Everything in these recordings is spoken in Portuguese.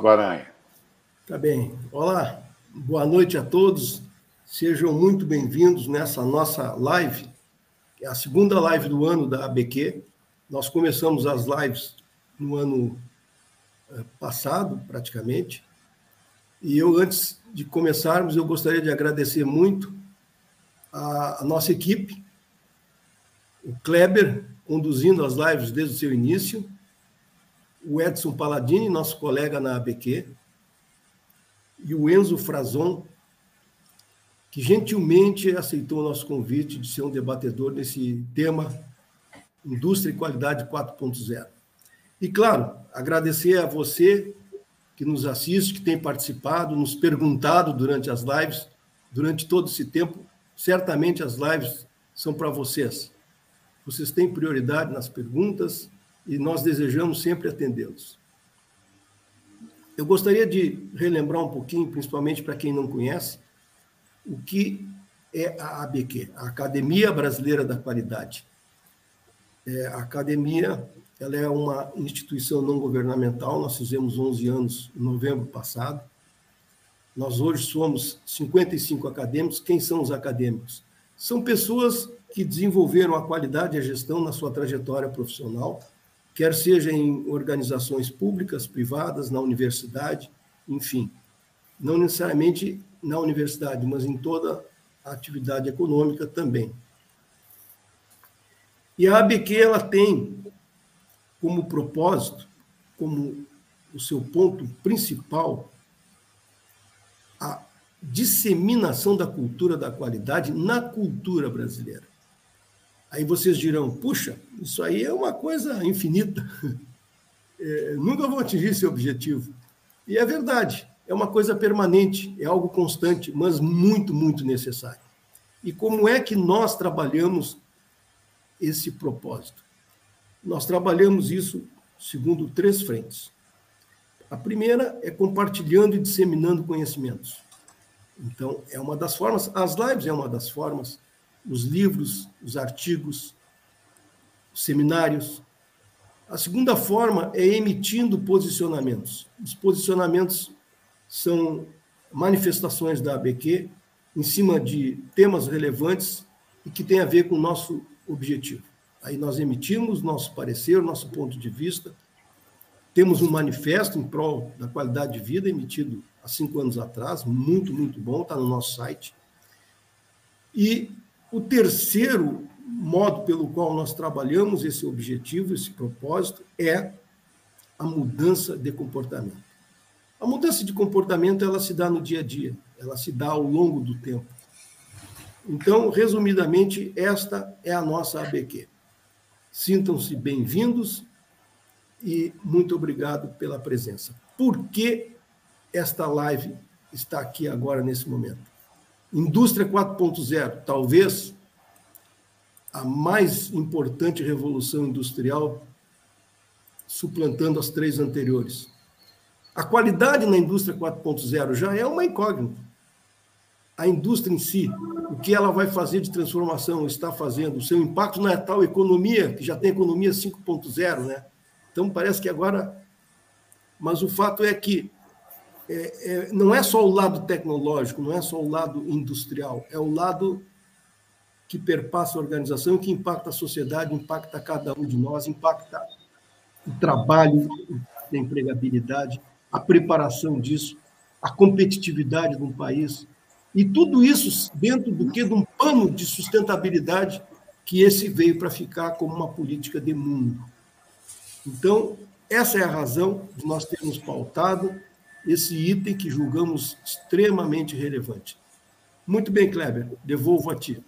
Guaranha. Tá bem. Olá, boa noite a todos. Sejam muito bem-vindos nessa nossa live, é a segunda live do ano da ABQ. Nós começamos as lives no ano eh, passado, praticamente. E eu, antes de começarmos, eu gostaria de agradecer muito a, a nossa equipe, o Kleber, conduzindo as lives desde o seu início, o Edson Paladini, nosso colega na ABQ, e o Enzo Frazon, que gentilmente aceitou o nosso convite de ser um debatedor nesse tema Indústria e Qualidade 4.0. E, claro, agradecer a você que nos assiste, que tem participado, nos perguntado durante as lives, durante todo esse tempo. Certamente as lives são para vocês. Vocês têm prioridade nas perguntas, e nós desejamos sempre atendê-los. Eu gostaria de relembrar um pouquinho, principalmente para quem não conhece, o que é a ABQ, a Academia Brasileira da Qualidade. É, a academia ela é uma instituição não governamental, nós fizemos 11 anos em novembro passado. Nós hoje somos 55 acadêmicos. Quem são os acadêmicos? São pessoas que desenvolveram a qualidade e a gestão na sua trajetória profissional quer seja em organizações públicas, privadas, na universidade, enfim. Não necessariamente na universidade, mas em toda a atividade econômica também. E a ABQ ela tem como propósito, como o seu ponto principal, a disseminação da cultura da qualidade na cultura brasileira. Aí vocês dirão, puxa, isso aí é uma coisa infinita. É, nunca vou atingir esse objetivo. E é verdade, é uma coisa permanente, é algo constante, mas muito, muito necessário. E como é que nós trabalhamos esse propósito? Nós trabalhamos isso segundo três frentes. A primeira é compartilhando e disseminando conhecimentos. Então, é uma das formas, as lives é uma das formas os livros, os artigos, os seminários. A segunda forma é emitindo posicionamentos. Os posicionamentos são manifestações da ABQ em cima de temas relevantes e que têm a ver com o nosso objetivo. Aí nós emitimos nosso parecer, nosso ponto de vista. Temos um manifesto em prol da qualidade de vida emitido há cinco anos atrás, muito, muito bom, está no nosso site. E o terceiro modo pelo qual nós trabalhamos esse objetivo, esse propósito, é a mudança de comportamento. A mudança de comportamento ela se dá no dia a dia, ela se dá ao longo do tempo. Então, resumidamente, esta é a nossa ABQ. Sintam-se bem-vindos e muito obrigado pela presença. Por que esta live está aqui agora nesse momento? Indústria 4.0, talvez a mais importante revolução industrial, suplantando as três anteriores. A qualidade na indústria 4.0 já é uma incógnita. A indústria em si, o que ela vai fazer de transformação, está fazendo, o seu impacto na tal economia, que já tem economia 5.0, né? Então parece que agora. Mas o fato é que é, é, não é só o lado tecnológico, não é só o lado industrial, é o lado que perpassa a organização, que impacta a sociedade, impacta cada um de nós, impacta o trabalho, a empregabilidade, a preparação disso, a competitividade de um país. E tudo isso dentro do que? De um pano de sustentabilidade que esse veio para ficar como uma política de mundo. Então, essa é a razão de nós termos pautado esse item que julgamos extremamente relevante. Muito bem, Kleber, devolvo a ti.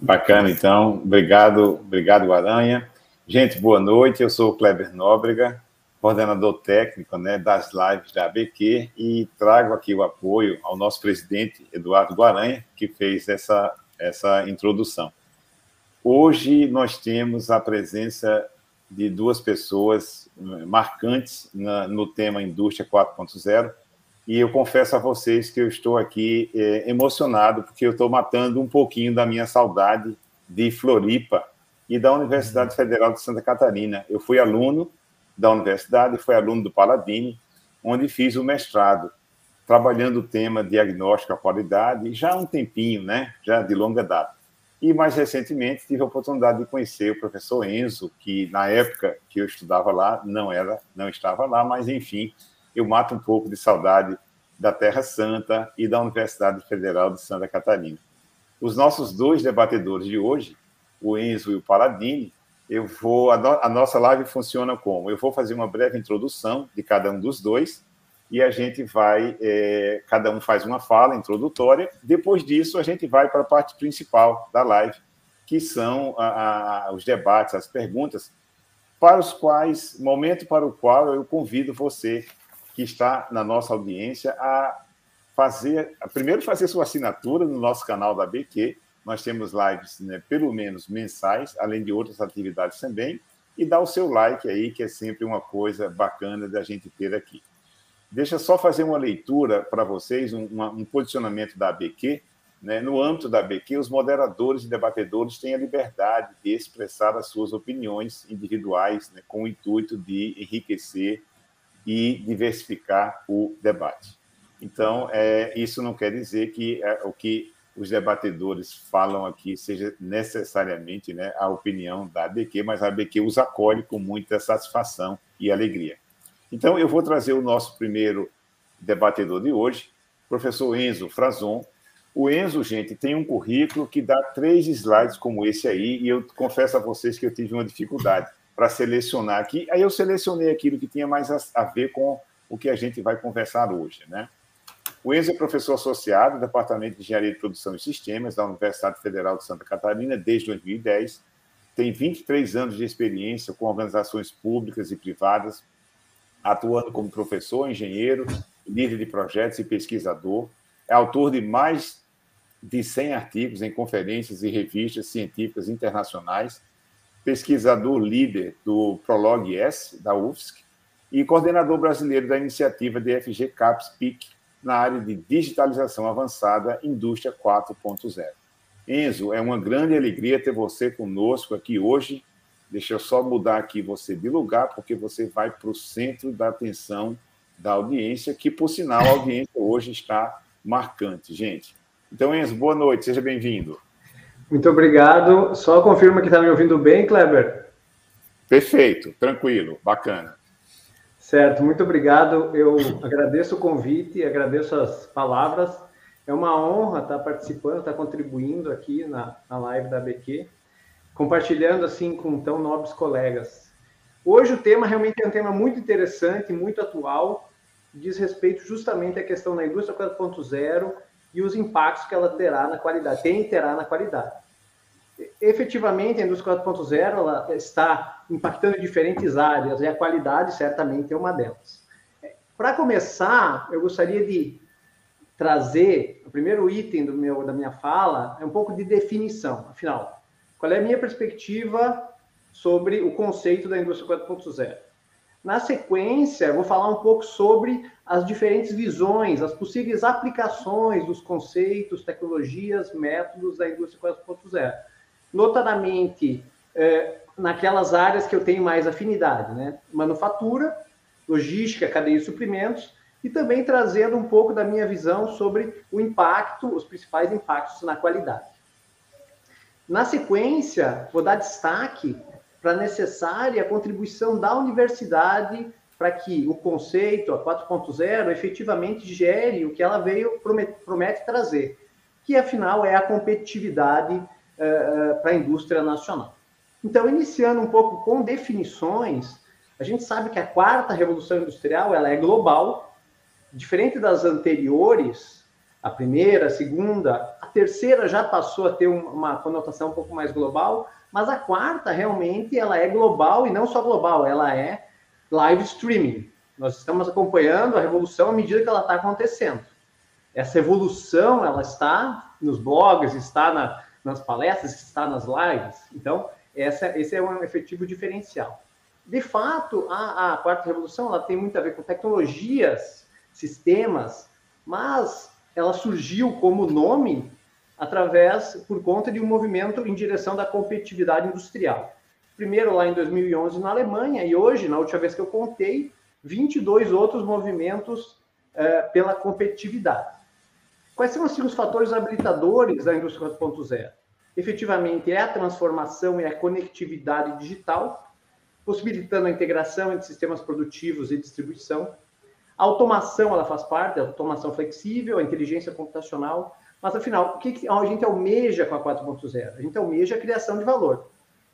Bacana, então. Obrigado, obrigado, Guaranha. Gente, boa noite. Eu sou o Kleber Nóbrega, coordenador técnico né, das lives da ABQ e trago aqui o apoio ao nosso presidente, Eduardo Guaranha, que fez essa, essa introdução. Hoje nós temos a presença de duas pessoas marcantes na, no tema Indústria 4.0. E eu confesso a vocês que eu estou aqui é, emocionado, porque eu estou matando um pouquinho da minha saudade de Floripa e da Universidade Federal de Santa Catarina. Eu fui aluno da universidade, fui aluno do Paladini, onde fiz o mestrado, trabalhando o tema diagnóstico à qualidade, já há um tempinho, né? já de longa data. E mais recentemente tive a oportunidade de conhecer o professor Enzo, que na época que eu estudava lá não era, não estava lá, mas enfim, eu mato um pouco de saudade da Terra Santa e da Universidade Federal de Santa Catarina. Os nossos dois debatedores de hoje, o Enzo e o Paladini, eu vou a, no, a nossa live funciona como eu vou fazer uma breve introdução de cada um dos dois e a gente vai, é, cada um faz uma fala introdutória. Depois disso, a gente vai para a parte principal da live, que são a, a, os debates, as perguntas, para os quais, momento para o qual eu convido você que está na nossa audiência a fazer, a primeiro fazer sua assinatura no nosso canal da BQ. Nós temos lives, né, pelo menos mensais, além de outras atividades também, e dar o seu like aí, que é sempre uma coisa bacana da gente ter aqui. Deixa só fazer uma leitura para vocês, um, um, posicionamento da ABQ. Né? No âmbito da ABQ, os moderadores e debatedores têm a liberdade de expressar as suas opiniões individuais, né? com o intuito de enriquecer e diversificar o debate. Então, é, isso não quer dizer que é, o que os debatedores falam aqui seja necessariamente né, a opinião da ABQ, mas a ABQ os acolhe com muita satisfação e alegria. Então, eu vou trazer o nosso primeiro debatedor de hoje, professor Enzo Frazon. O Enzo, gente, tem um currículo que dá três slides como esse aí, e eu confesso a vocês que eu tive uma dificuldade para selecionar aqui. Aí eu selecionei aquilo que tinha mais a, ver com o que a gente vai conversar hoje, né? O Enzo é professor associado do Departamento de Engenharia de Produção e Sistemas da Universidade Federal de Santa Catarina desde 2010. Tem 23 anos de experiência com organizações públicas e privadas, atuando como professor, engenheiro, líder de projetos e pesquisador. É autor de mais de 100 artigos em conferências e revistas científicas internacionais, pesquisador líder do Prolog S, da UFSC, e coordenador brasileiro da iniciativa DFG CAPS PIC na área de digitalização avançada Indústria 4.0. Enzo, é uma grande alegria ter você conosco aqui hoje Deixa eu só mudar aqui você de lugar, porque você vai para o centro da atenção da audiência, que, por sinal, a audiência hoje está marcante, gente. Então, Enzo, boa noite, seja bem-vindo. Muito obrigado. Só confirma que está me ouvindo bem, Kleber? Perfeito, tranquilo, bacana. Certo, muito obrigado. Eu agradeço o convite, agradeço as palavras. É uma honra estar participando, estar contribuindo aqui na, na live da BQ compartilhando assim com tão nobres colegas. Hoje o tema realmente é um tema muito interessante, muito atual, diz respeito justamente à questão da indústria 4.0 e os impactos que ela terá na qualidade, tem e terá na qualidade. Efetivamente, a indústria 4.0 ela está impactando diferentes áreas e a qualidade certamente é uma delas. Para começar, eu gostaria de trazer o primeiro item do meu da minha fala é um pouco de definição. Afinal, qual é a minha perspectiva sobre o conceito da indústria 4.0? Na sequência, vou falar um pouco sobre as diferentes visões, as possíveis aplicações dos conceitos, tecnologias, métodos da indústria 4.0. Notadamente, é, naquelas áreas que eu tenho mais afinidade, né? Manufatura, logística, cadeia de suprimentos, e também trazendo um pouco da minha visão sobre o impacto, os principais impactos na qualidade. Na sequência, vou dar destaque para a necessária contribuição da universidade para que o conceito, a 4.0, efetivamente gere o que ela veio promete, promete trazer, que afinal é a competitividade uh, para a indústria nacional. Então, iniciando um pouco com definições, a gente sabe que a quarta revolução industrial ela é global, diferente das anteriores, a primeira, a segunda, a terceira já passou a ter uma conotação um pouco mais global, mas a quarta realmente ela é global e não só global, ela é live streaming. Nós estamos acompanhando a revolução à medida que ela está acontecendo. Essa evolução ela está nos blogs, está na, nas palestras, está nas lives. Então essa, esse é um efetivo diferencial. De fato, a, a quarta revolução ela tem muito a ver com tecnologias, sistemas, mas ela surgiu como nome através por conta de um movimento em direção da competitividade industrial. primeiro lá em 2011 na Alemanha, e hoje, na última vez que eu contei, 22 outros movimentos é, pela competitividade. Quais são assim, os fatores habilitadores da indústria 4.0? Efetivamente, é a transformação e a conectividade digital, possibilitando a integração entre sistemas produtivos e distribuição. A automação, ela faz parte, a automação flexível, a inteligência computacional, mas afinal, o que a gente almeja com a 4.0? A gente almeja a criação de valor.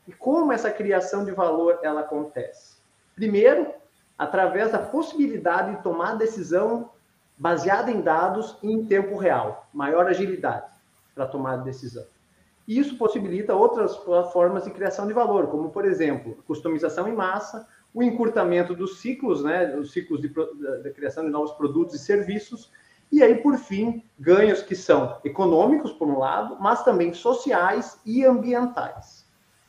E como essa criação de valor ela acontece? Primeiro, através da possibilidade de tomar decisão baseada em dados e em tempo real, maior agilidade para tomar decisão. E isso possibilita outras formas de criação de valor, como, por exemplo, customização em massa, o encurtamento dos ciclos, né, os ciclos de, de criação de novos produtos e serviços, e aí, por fim, ganhos que são econômicos, por um lado, mas também sociais e ambientais.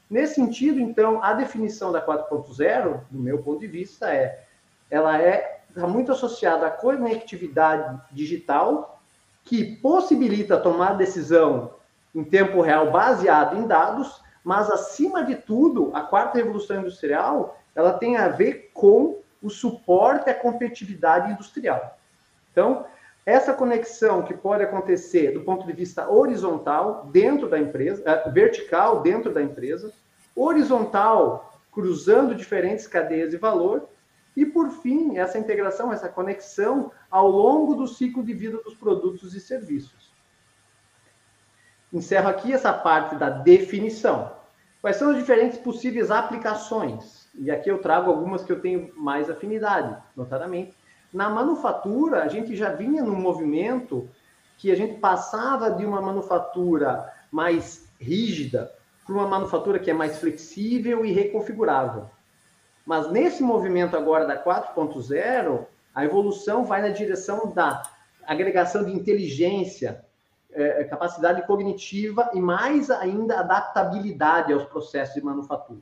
Nesse sentido, então, a definição da 4.0, do meu ponto de vista, é ela é está muito associada à conectividade digital, que possibilita tomar decisão em tempo real baseado em dados, mas acima de tudo, a quarta revolução industrial, ela tem a ver com o suporte à competitividade industrial. Então, essa conexão que pode acontecer do ponto de vista horizontal dentro da empresa, uh, vertical dentro da empresa, horizontal cruzando diferentes cadeias de valor e por fim essa integração, essa conexão ao longo do ciclo de vida dos produtos e serviços. Encerro aqui essa parte da definição. Quais são as diferentes possíveis aplicações? E aqui eu trago algumas que eu tenho mais afinidade, notadamente na manufatura, a gente já vinha num movimento que a gente passava de uma manufatura mais rígida para uma manufatura que é mais flexível e reconfigurável. Mas nesse movimento agora da 4.0, a evolução vai na direção da agregação de inteligência, é, capacidade cognitiva e mais ainda adaptabilidade aos processos de manufatura.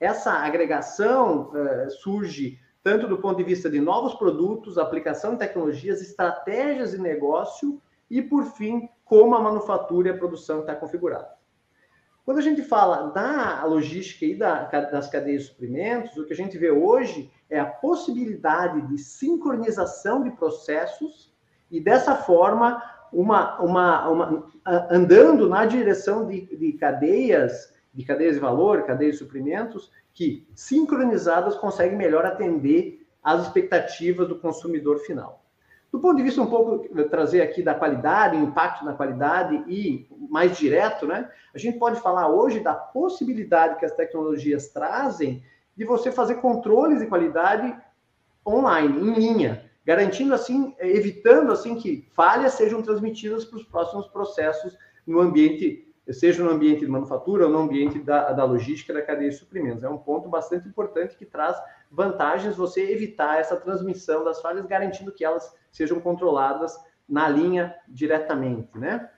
Essa agregação é, surge tanto do ponto de vista de novos produtos, aplicação de tecnologias, estratégias de negócio e, por fim, como a manufatura e a produção está configurada. Quando a gente fala da logística e da, das cadeias de suprimentos, o que a gente vê hoje é a possibilidade de sincronização de processos e, dessa forma, uma, uma, uma andando na direção de, de cadeias, de cadeias de valor, cadeias de suprimentos, que, sincronizadas, conseguem melhor atender às expectativas do consumidor final. Do ponto de vista um pouco, trazer aqui da qualidade, impacto na qualidade e mais direto, né? A gente pode falar hoje da possibilidade que as tecnologias trazem de você fazer controles de qualidade online, em linha, garantindo assim, evitando assim que falhas sejam transmitidas para os próximos processos no ambiente seja no ambiente de manufatura ou no ambiente da, da logística da cadeia de suprimentos. É um ponto bastante importante que traz vantagens você evitar essa transmissão das falhas, garantindo que elas sejam controladas na linha diretamente, né?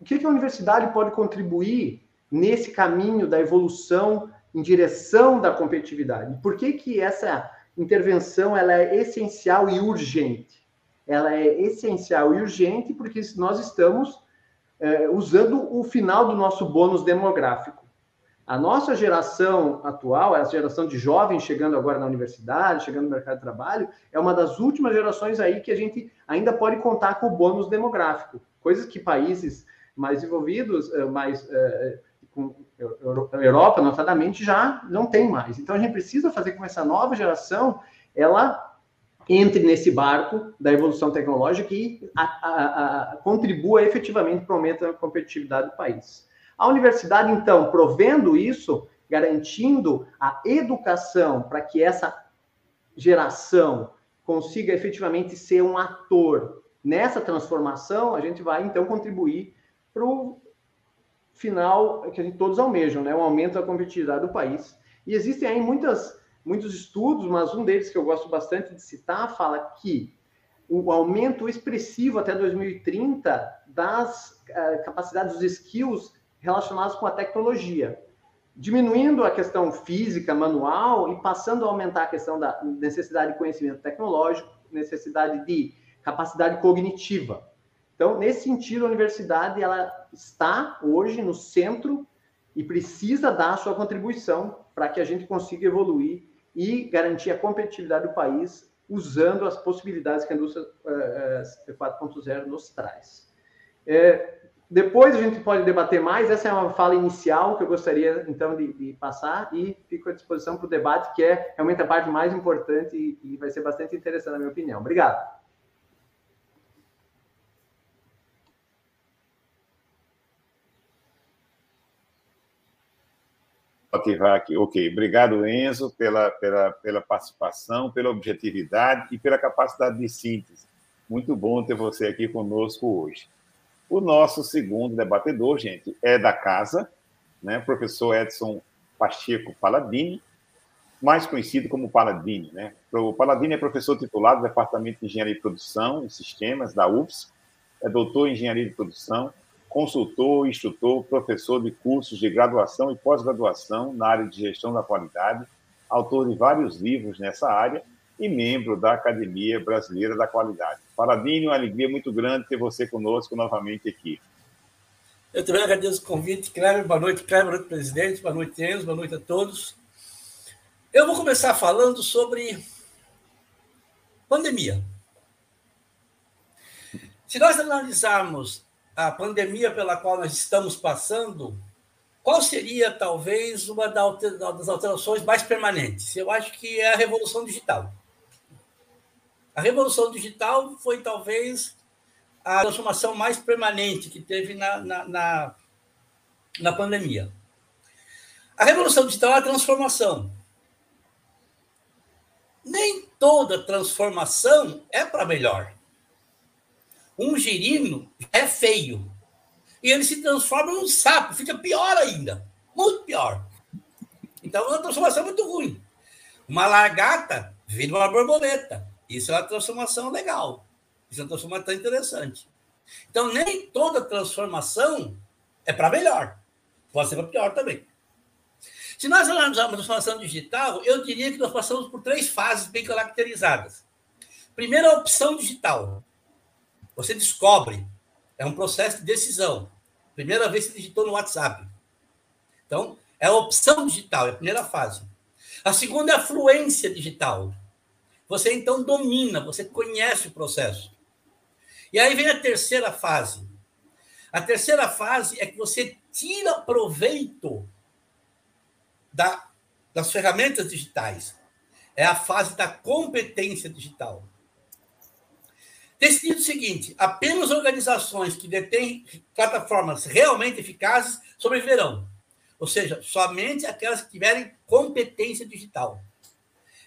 O que, que a universidade pode contribuir nesse caminho da evolução em direção da competitividade? Por que, que essa intervenção ela é essencial e urgente? Ela é essencial e urgente porque nós estamos é, usando o final do nosso bônus demográfico. A nossa geração atual, a geração de jovens chegando agora na universidade, chegando no mercado de trabalho, é uma das últimas gerações aí que a gente ainda pode contar com o bônus demográfico. Coisas que países mais desenvolvidos, é, mais é, com Europa, notadamente, já não tem mais. Então a gente precisa fazer com essa nova geração ela entre nesse barco da evolução tecnológica e a, a, a, contribua efetivamente para o aumento da competitividade do país. A universidade, então, provendo isso, garantindo a educação para que essa geração consiga efetivamente ser um ator nessa transformação, a gente vai, então, contribuir para o final que a gente todos almejam, né? o aumento da competitividade do país. E existem aí muitas muitos estudos, mas um deles que eu gosto bastante de citar fala que o aumento expressivo até 2030 das uh, capacidades, dos skills relacionados com a tecnologia, diminuindo a questão física, manual e passando a aumentar a questão da necessidade de conhecimento tecnológico, necessidade de capacidade cognitiva. Então, nesse sentido, a universidade ela está hoje no centro e precisa dar a sua contribuição para que a gente consiga evoluir e garantir a competitividade do país usando as possibilidades que a indústria 4.0 eh, nos traz. É, depois a gente pode debater mais. Essa é uma fala inicial que eu gostaria, então, de, de passar e fico à disposição para o debate, que é realmente a parte mais importante e, e vai ser bastante interessante, na minha opinião. Obrigado. Ok, obrigado, Enzo, pela, pela, pela participação, pela objetividade e pela capacidade de síntese. Muito bom ter você aqui conosco hoje. O nosso segundo debatedor, gente, é da casa, né? professor Edson Pacheco Paladini, mais conhecido como Paladini. Né? O Paladini é professor titular do Departamento de Engenharia de Produção e Sistemas da UFS, é doutor em Engenharia de Produção, consultor, instrutor, professor de cursos de graduação e pós-graduação na área de gestão da qualidade, autor de vários livros nessa área e membro da Academia Brasileira da Qualidade. Paladini, uma alegria muito grande ter você conosco novamente aqui. Eu também agradeço o convite, Cleber. Boa noite, Cleber. Boa noite, presidente. Boa noite, Enzo. Boa noite a todos. Eu vou começar falando sobre pandemia. Se nós analisarmos a pandemia pela qual nós estamos passando, qual seria talvez uma das alterações mais permanentes? Eu acho que é a revolução digital. A revolução digital foi talvez a transformação mais permanente que teve na, na, na, na pandemia. A revolução digital é a transformação. Nem toda transformação é para melhor. Um girino é feio. E ele se transforma num sapo, fica pior ainda. Muito pior. Então é uma transformação muito ruim. Uma largata vira uma borboleta. Isso é uma transformação legal. Isso é uma transformação interessante. Então, nem toda transformação é para melhor. Pode ser para pior também. Se nós analisarmos a transformação digital, eu diria que nós passamos por três fases bem caracterizadas. Primeiro, a opção digital. Você descobre, é um processo de decisão. Primeira vez que digitou no WhatsApp. Então, é a opção digital, é a primeira fase. A segunda é a fluência digital. Você então domina, você conhece o processo. E aí vem a terceira fase. A terceira fase é que você tira proveito da, das ferramentas digitais. É a fase da competência digital. Decidido o seguinte: apenas organizações que detêm plataformas realmente eficazes sobreviverão. Ou seja, somente aquelas que tiverem competência digital.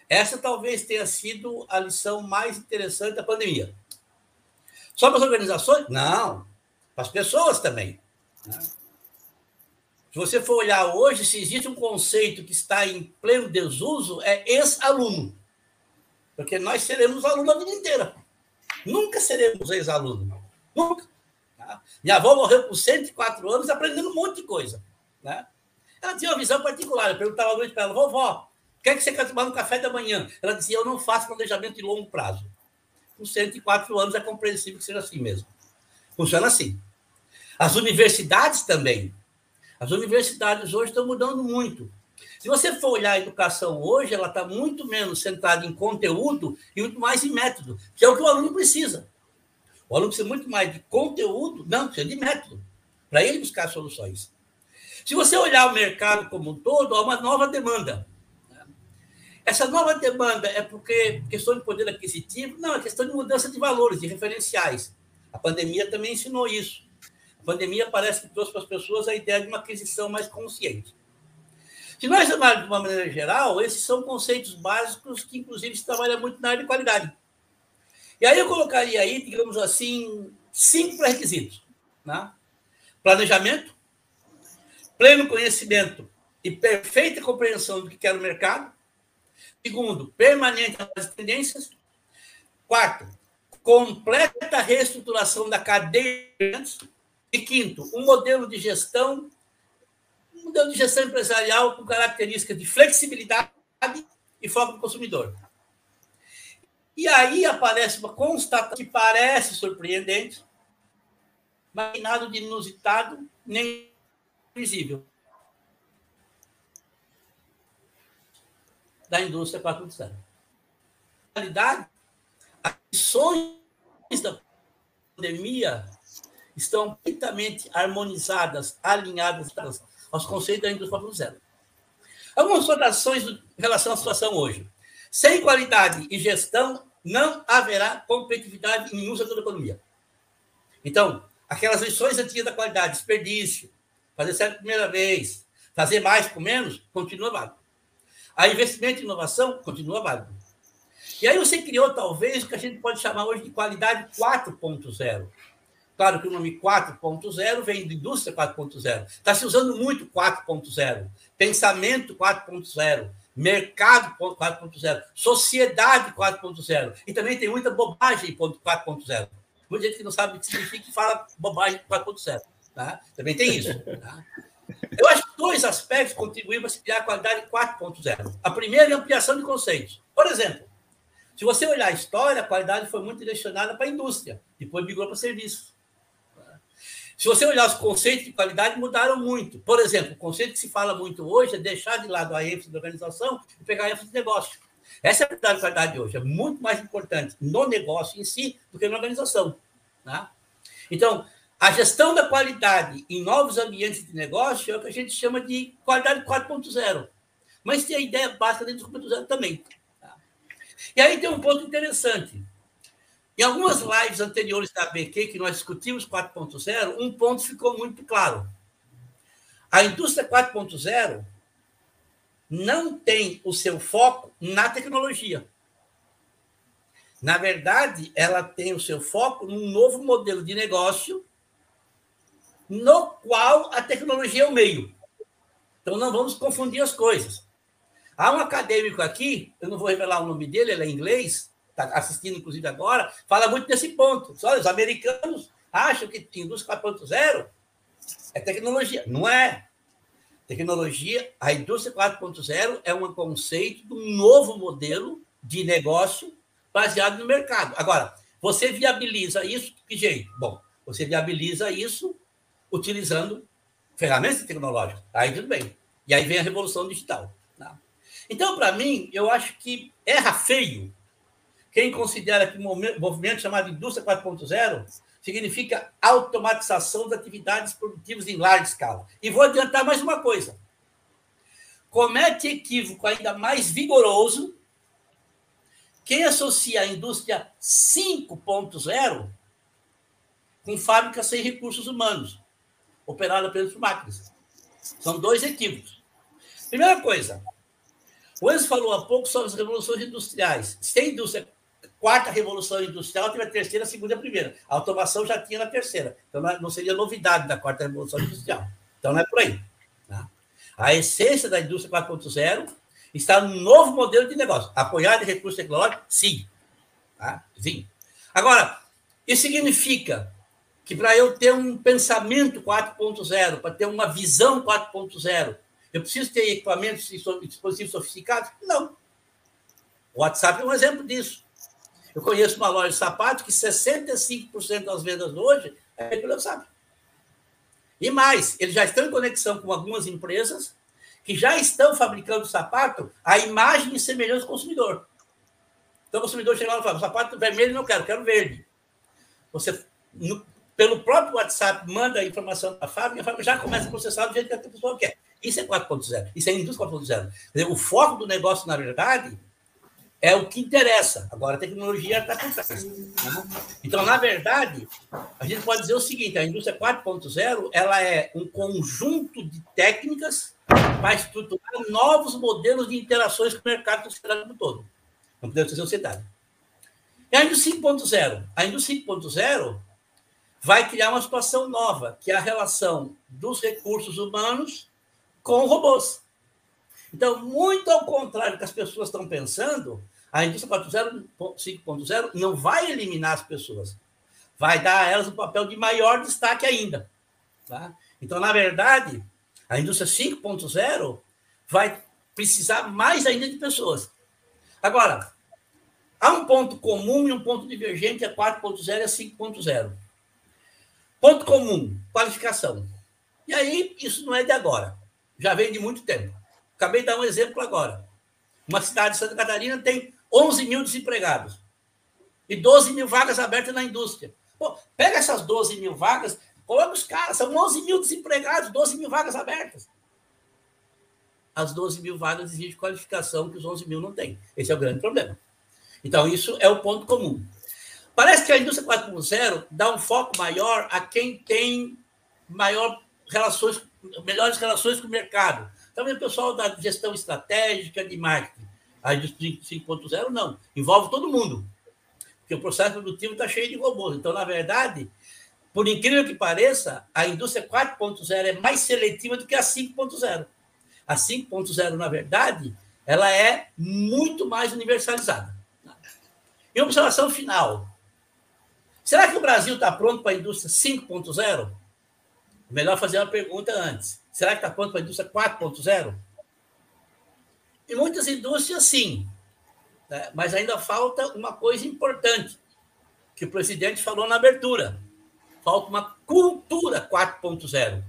Essa talvez tenha sido a lição mais interessante da pandemia. Só para as organizações? Não. Para as pessoas também. Né? Se você for olhar hoje, se existe um conceito que está em pleno desuso, é ex-aluno. Porque nós seremos aluno a vida inteira. Nunca seremos ex-aluno. Nunca. Tá? Minha avó morreu com 104 anos aprendendo um monte de coisa. Né? Ela tinha uma visão particular. Eu perguntava à noite para ela, vovó, o que é que você quer tomar no café da manhã? Ela dizia: Eu não faço planejamento de longo prazo. Com 104 anos é compreensível que seja assim mesmo. Funciona assim. As universidades também. As universidades hoje estão mudando muito. Se você for olhar a educação hoje, ela está muito menos centrada em conteúdo e muito mais em método, que é o que o aluno precisa. O aluno precisa muito mais de conteúdo, não, precisa de método, para ele buscar soluções. Se você olhar o mercado como um todo, há uma nova demanda. Essa nova demanda é porque questão de poder aquisitivo? Não, é questão de mudança de valores, de referenciais. A pandemia também ensinou isso. A pandemia parece que trouxe para as pessoas a ideia de uma aquisição mais consciente. Se nós analisarmos de uma maneira geral, esses são conceitos básicos que, inclusive, se trabalha muito na área de qualidade. E aí eu colocaria aí, digamos assim, cinco pré-requisitos. Né? Planejamento, pleno conhecimento e perfeita compreensão do que quer o mercado, Segundo, permanente das tendências. Quarto, completa reestruturação da cadeia. E quinto, um modelo de gestão, um modelo de gestão empresarial com característica de flexibilidade e foco no consumidor. E aí aparece uma constatação que parece surpreendente, mas nada de inusitado nem visível da indústria 4.0. Na realidade, as lições da pandemia estão perfeitamente harmonizadas, alinhadas aos conceitos da indústria 4.0. Algumas considerações em relação à situação hoje. Sem qualidade e gestão, não haverá competitividade em nenhum setor da economia. Então, aquelas lições antigas da qualidade, desperdício, fazer certo a primeira vez, fazer mais com menos, continua válido. A investimento em inovação continua válido. E aí você criou, talvez, o que a gente pode chamar hoje de qualidade 4.0. Claro que o nome 4.0 vem de indústria 4.0. Está se usando muito 4.0. Pensamento 4.0. Mercado 4.0. Sociedade 4.0. E também tem muita bobagem 4.0. Muita gente que não sabe o que significa e fala bobagem 4.0. Tá? Também tem isso. Tá? Eu acho que dois aspectos contribuem para se criar a qualidade 4.0. A primeira é a ampliação de conceitos. Por exemplo, se você olhar a história, a qualidade foi muito direcionada para a indústria, depois migrou para serviço. Se você olhar os conceitos de qualidade, mudaram muito. Por exemplo, o conceito que se fala muito hoje é deixar de lado a ênfase da organização e pegar a ênfase do negócio. Essa é a qualidade hoje. É muito mais importante no negócio em si do que na organização. Tá? Então, a gestão da qualidade em novos ambientes de negócio é o que a gente chama de qualidade 4.0. Mas tem a ideia básica dentro do 4.0 também. Tá? E aí tem um ponto interessante. Em algumas lives anteriores da BQ, que nós discutimos 4.0, um ponto ficou muito claro. A indústria 4.0 não tem o seu foco na tecnologia. Na verdade, ela tem o seu foco num novo modelo de negócio, no qual a tecnologia é o meio. Então, não vamos confundir as coisas. Há um acadêmico aqui, eu não vou revelar o nome dele, ele é inglês, está assistindo, inclusive, agora, fala muito desse ponto. Olha, os americanos acham que indústria 4.0 é tecnologia. Não é. Tecnologia, a indústria 4.0 é um conceito de um novo modelo de negócio baseado no mercado. Agora, você viabiliza isso de que jeito? Bom, você viabiliza isso utilizando ferramentas tecnológicas. Aí tudo bem. E aí vem a revolução digital. Tá? Então, para mim, eu acho que erra feio quem considera que o movimento chamado indústria 4.0 significa automatização das atividades produtivas em larga escala. E vou adiantar mais uma coisa. Comete equívoco ainda mais vigoroso quem associa a indústria 5.0 com fábricas sem recursos humanos, operada pelas máquinas. São dois equívocos. Primeira coisa, o Enzo falou há pouco sobre as revoluções industriais. Se a indústria quarta revolução industrial teve a terceira, a segunda e a primeira. A automação já tinha na terceira. Então, não seria novidade da quarta revolução industrial. Então, não é por aí. Tá? A essência da indústria 4.0 está no novo modelo de negócio. Apoiado em recursos tecnológicos? Sim. Tá? Sim. Agora, isso significa que para eu ter um pensamento 4.0, para ter uma visão 4.0, eu preciso ter equipamentos e dispositivos sofisticados? Não. O WhatsApp é um exemplo disso. Eu conheço uma loja de sapato que 65% das vendas hoje é pelo WhatsApp. E mais, eles já estão em conexão com algumas empresas que já estão fabricando sapato a imagem e semelhança do consumidor. Então o consumidor chega lá e fala: sapato vermelho não quero, quero verde. Você, no, pelo próprio WhatsApp, manda a informação para a fábrica, a fábrica já começa a processar do jeito que a pessoa quer. Isso é 4.0, isso é indústria 4.0. O foco do negócio, na verdade, é o que interessa. Agora a tecnologia está por trás. Né? Então, na verdade, a gente pode dizer o seguinte: a indústria 4.0 ela é um conjunto de técnicas para estruturar novos modelos de interações com o mercado sociedade como todo. Não podemos ser sociedade. E a indústria 5.0? A indústria 5.0 vai criar uma situação nova, que é a relação dos recursos humanos com robôs. Então, muito ao contrário do que as pessoas estão pensando, a indústria 4.0, 5.0 não vai eliminar as pessoas, vai dar a elas um papel de maior destaque ainda. Tá? Então, na verdade, a indústria 5.0 vai precisar mais ainda de pessoas. Agora, há um ponto comum e um ponto divergente, a 4.0 e a 5.0. Ponto comum, qualificação. E aí, isso não é de agora, já vem de muito tempo. Acabei de dar um exemplo agora. Uma cidade de Santa Catarina tem 11 mil desempregados e 12 mil vagas abertas na indústria. Pô, pega essas 12 mil vagas, coloca os caras, são 11 mil desempregados, 12 mil vagas abertas. As 12 mil vagas exigem qualificação que os 11 mil não têm. Esse é o grande problema. Então, isso é o ponto comum. Parece que a indústria 4.0 dá um foco maior a quem tem maior relações, melhores relações com o mercado. Também o pessoal da gestão estratégica de marketing. A indústria 5.0 não, envolve todo mundo. Porque o processo produtivo está cheio de robôs. Então, na verdade, por incrível que pareça, a indústria 4.0 é mais seletiva do que a 5.0. A 5.0, na verdade, ela é muito mais universalizada. E observação final. Será que o Brasil está pronto para a indústria 5.0? Melhor fazer uma pergunta antes. Será que está pronto para a indústria 4.0? Em muitas indústrias, sim. Né? Mas ainda falta uma coisa importante, que o presidente falou na abertura. Falta uma cultura 4.0.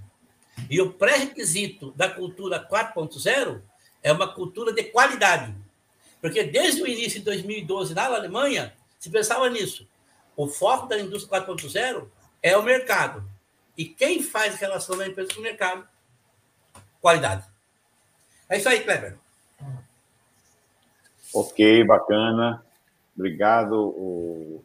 E o pré-requisito da cultura 4.0 é uma cultura de qualidade. Porque desde o início de 2012, na Alemanha, se pensava nisso. O foco da indústria 4.0 é o mercado. E quem faz relação da empresa com o mercado? Qualidade. É isso aí, Kleber. Ok, bacana. Obrigado,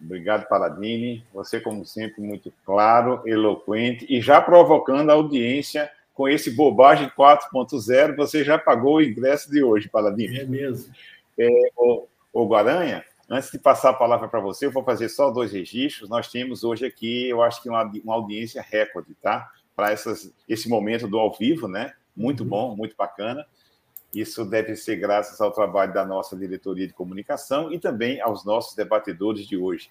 obrigado, Paladini. Você, como sempre, muito claro, eloquente e já provocando a audiência com esse bobagem 4.0. Você já pagou o ingresso de hoje, Paladini. É mesmo. É, o, o Guaranha, Antes de passar a palavra para você, eu vou fazer só dois registros. Nós temos hoje aqui, eu acho que uma, uma audiência recorde, tá? Para esse momento do ao vivo, né? Muito uhum. bom, muito bacana. Isso deve ser graças ao trabalho da nossa diretoria de comunicação e também aos nossos debatedores de hoje.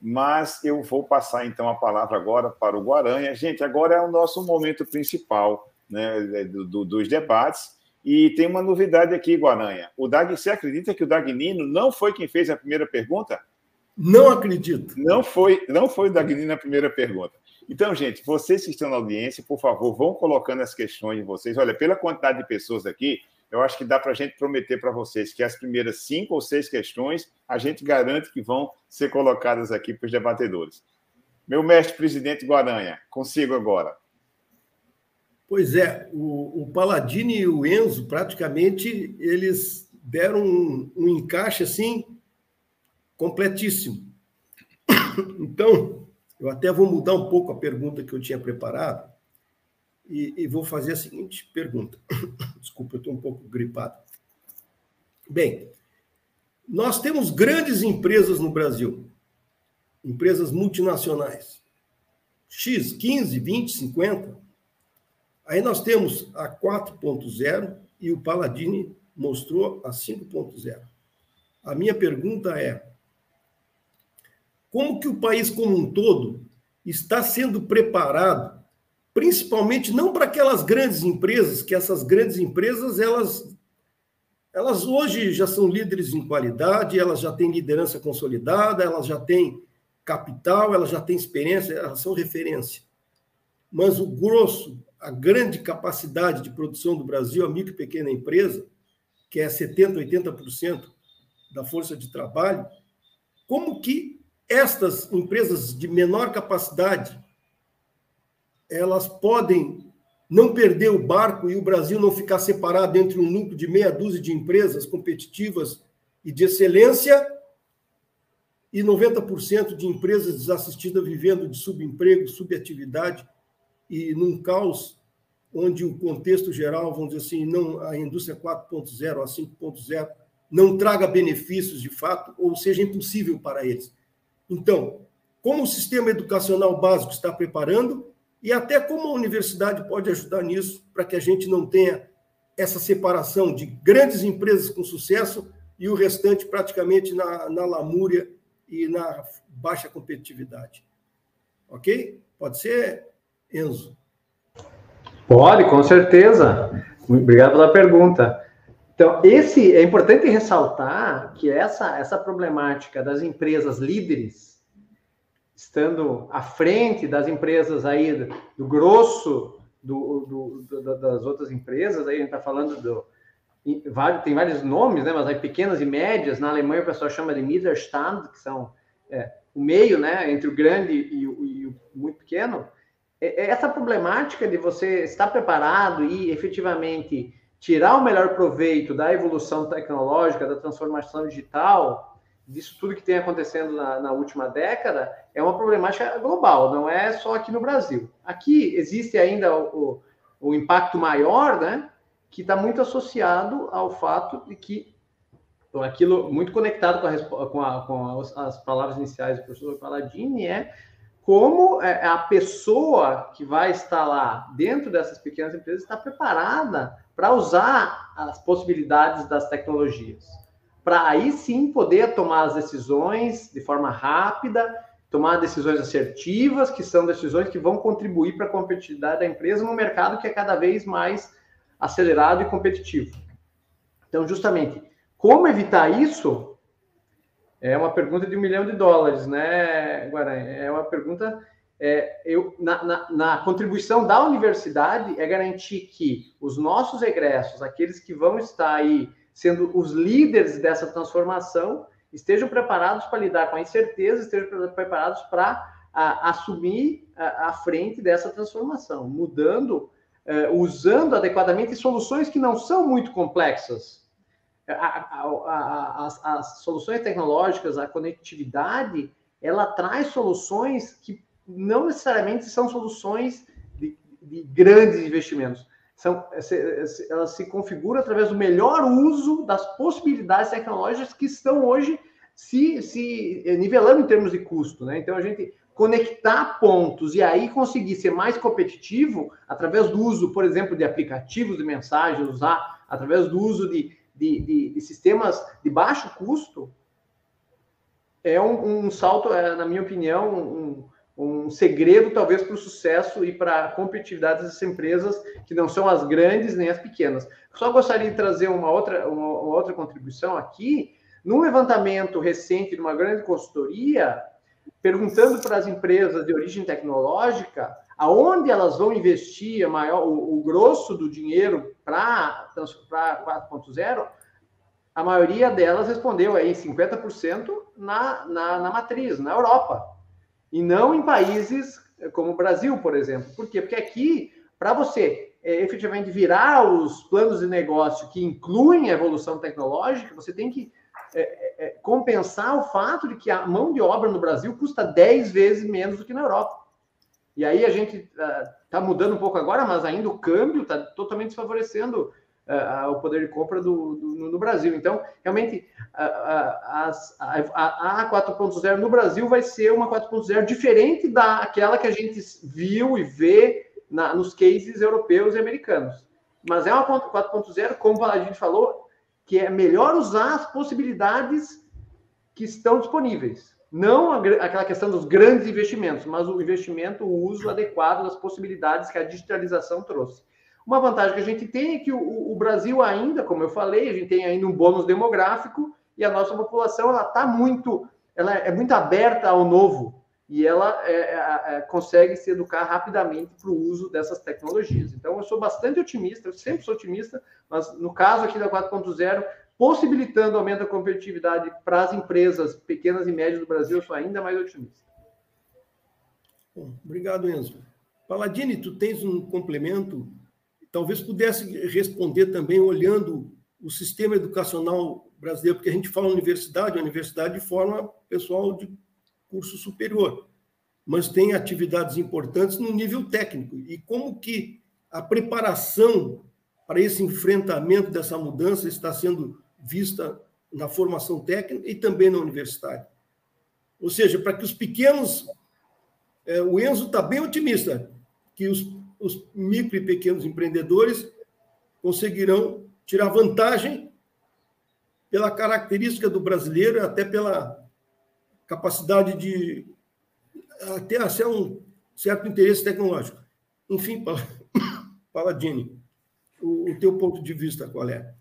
Mas eu vou passar então a palavra agora para o Guaranha. Gente, agora é o nosso momento principal né, do, do, dos debates. E tem uma novidade aqui, Guaranha. O Dag, você acredita que o Dagnino não foi quem fez a primeira pergunta? Não acredito. Não foi, não foi o Dagnino a primeira pergunta. Então, gente, vocês que estão na audiência, por favor, vão colocando as questões de vocês. Olha, pela quantidade de pessoas aqui, eu acho que dá para a gente prometer para vocês que as primeiras cinco ou seis questões a gente garante que vão ser colocadas aqui para os debatedores. Meu mestre presidente Guaranha, consigo agora. Pois é, o, o Paladini e o Enzo, praticamente, eles deram um, um encaixe assim completíssimo. Então, eu até vou mudar um pouco a pergunta que eu tinha preparado e, e vou fazer a seguinte pergunta. Desculpa, eu estou um pouco gripado. Bem, nós temos grandes empresas no Brasil, empresas multinacionais. X, 15, 20, 50 Aí nós temos a 4.0 e o Paladini mostrou a 5.0. A minha pergunta é: como que o país como um todo está sendo preparado, principalmente não para aquelas grandes empresas, que essas grandes empresas elas elas hoje já são líderes em qualidade, elas já têm liderança consolidada, elas já têm capital, elas já têm experiência, elas são referência. Mas o grosso a grande capacidade de produção do Brasil, a micro e pequena empresa, que é 70%, 80% da força de trabalho, como que estas empresas de menor capacidade elas podem não perder o barco e o Brasil não ficar separado entre um núcleo de meia dúzia de empresas competitivas e de excelência e 90% de empresas desassistidas vivendo de subemprego, subatividade e num caos onde o contexto geral, vamos dizer assim, não a indústria 4.0 a 5.0 não traga benefícios de fato ou seja impossível para eles. Então, como o sistema educacional básico está preparando e até como a universidade pode ajudar nisso para que a gente não tenha essa separação de grandes empresas com sucesso e o restante praticamente na, na lamúria e na baixa competitividade. Ok? Pode ser, Enzo? Pode, com certeza. Obrigado pela pergunta. Então, esse é importante ressaltar que essa, essa problemática das empresas líderes, estando à frente das empresas aí, do, do grosso do, do, das outras empresas, aí a gente está falando do, tem vários nomes, né? Mas aí pequenas e médias. Na Alemanha o pessoal chama de Mittelstand, que são é, o meio, né? Entre o grande e o, e o muito pequeno. É, é essa problemática de você estar preparado e efetivamente tirar o melhor proveito da evolução tecnológica, da transformação digital, disso tudo que tem acontecendo na, na, última década, é uma problemática global, não é só aqui no Brasil. Aqui existe ainda o, o, o impacto maior, né, que está muito associado ao fato de que então, aquilo muito conectado com, a, com, a, com as palavras iniciais do professor Paladini é como é, a pessoa que vai estar lá dentro dessas pequenas empresas está preparada para usar as possibilidades das tecnologias, para aí sim poder tomar as decisões de forma rápida, tomar decisões assertivas, que são decisões que vão contribuir para a competitividade da empresa no mercado que é cada vez mais acelerado e competitivo. Então, justamente, como evitar isso? É uma pergunta de um milhão de dólares, né, Guarani? É uma pergunta. É, eu, na, na, na, contribuição da universidade é garantir que os nossos egressos, aqueles que vão estar aí sendo os líderes dessa transformação, estejam preparados para lidar com a incerteza, estejam preparados para assumir a, a, frente dessa transformação, mudando, é, usando adequadamente soluções que não são muito complexas, as, as soluções tecnológicas, a conectividade, ela traz soluções que não necessariamente são soluções de, de grandes investimentos. São, ela se configura através do melhor uso das possibilidades tecnológicas que estão hoje se, se nivelando em termos de custo. Né? Então, a gente conectar pontos e aí conseguir ser mais competitivo através do uso, por exemplo, de aplicativos de mensagem, usar através do uso de, de, de, de sistemas de baixo custo, é um, um salto, é, na minha opinião, um, um segredo talvez para o sucesso e para a competitividade dessas empresas que não são as grandes nem as pequenas. Só gostaria de trazer uma outra, uma, uma outra contribuição aqui. Num levantamento recente de uma grande consultoria, perguntando para as empresas de origem tecnológica aonde elas vão investir maior, o, o grosso do dinheiro para 4.0, a maioria delas respondeu aí 50% na, na, na matriz, na Europa, e não em países como o Brasil, por exemplo. Por quê? Porque aqui, para você é, efetivamente virar os planos de negócio que incluem a evolução tecnológica, você tem que é, é, compensar o fato de que a mão de obra no Brasil custa 10 vezes menos do que na Europa. E aí a gente está uh, mudando um pouco agora, mas ainda o câmbio está totalmente desfavorecendo uh, o poder de compra do, do no Brasil. Então, realmente, a, a, a 4.0 no Brasil vai ser uma 4.0 diferente daquela que a gente viu e vê na, nos cases europeus e americanos. Mas é uma 4.0, como a gente falou, que é melhor usar as possibilidades que estão disponíveis. Não aquela questão dos grandes investimentos, mas o investimento, o uso adequado das possibilidades que a digitalização trouxe. Uma vantagem que a gente tem é que o, o Brasil ainda, como eu falei, a gente tem ainda um bônus demográfico e a nossa população ela está muito, ela é muito aberta ao novo e ela é, é, é consegue se educar rapidamente para o uso dessas tecnologias. Então, eu sou bastante otimista, eu sempre sou otimista, mas no caso aqui da 4.0, possibilitando o aumento da competitividade para as empresas pequenas e médias do Brasil, eu sou ainda mais otimista. Bom, obrigado, Enzo. Paladini, tu tens um complemento? Talvez pudesse responder também olhando o sistema educacional brasileiro, porque a gente fala universidade, a universidade forma pessoal de curso superior, mas tem atividades importantes no nível técnico. E como que a preparação para esse enfrentamento dessa mudança está sendo vista na formação técnica e também na universidade. Ou seja, para que os pequenos. É, o Enzo está bem otimista que os, os micro e pequenos empreendedores conseguirão tirar vantagem pela característica do brasileiro, até pela capacidade de até até um certo interesse tecnológico. Enfim, Paladini, o, o teu ponto de vista qual é?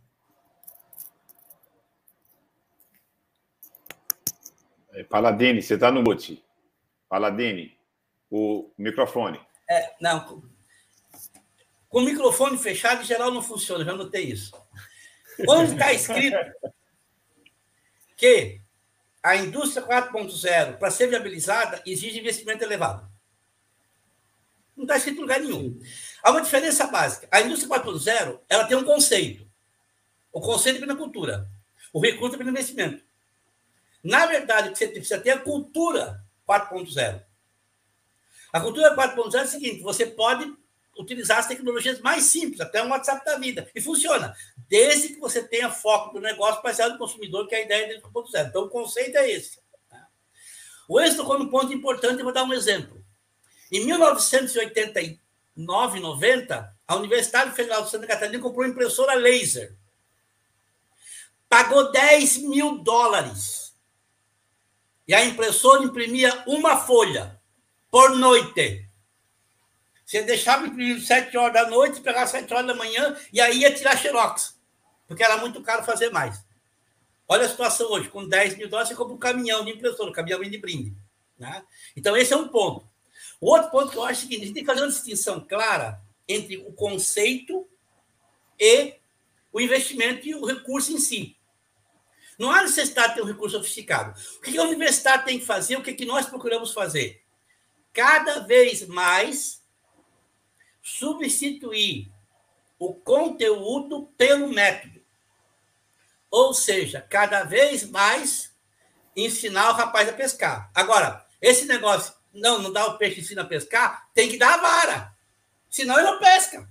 É, Paladini, você está no mute. Paladini, o microfone. É, não. Com o microfone fechado, em geral, não funciona, já notei isso. Onde está escrito que a indústria 4.0, para ser viabilizada, exige investimento elevado? Não está escrito em lugar nenhum. Há uma diferença básica. A indústria 4.0 ela tem um conceito. O conceito é pela cultura. O recurso é pelo investimento. Na verdade, o que você precisa ter é a cultura 4.0. A cultura 4.0 é o seguinte: você pode utilizar as tecnologias mais simples, até um WhatsApp da vida, e funciona, desde que você tenha foco do negócio baseado no consumidor, que é a ideia do 4.0. Então, o conceito é esse. Tá? O êxito num ponto importante, eu vou dar um exemplo. Em 1989, 90, a Universidade Federal de Santa Catarina comprou uma impressora laser. Pagou 10 mil dólares. E a impressora imprimia uma folha por noite. Você deixava imprimir 7 horas da noite, pegava 7 horas da manhã e aí ia tirar xerox, porque era muito caro fazer mais. Olha a situação hoje, com 10 mil dólares você compra um caminhão de impressora, um caminhão de brinde. Né? Então, esse é um ponto. O outro ponto que eu acho é o seguinte: a gente tem que fazer uma distinção clara entre o conceito e o investimento e o recurso em si. Não há necessidade de ter um recurso sofisticado. O que a universidade tem que fazer? O que nós procuramos fazer? Cada vez mais substituir o conteúdo pelo método. Ou seja, cada vez mais ensinar o rapaz a pescar. Agora, esse negócio, não, não dá o peixe ensina a pescar, tem que dar a vara. Senão ele não pesca.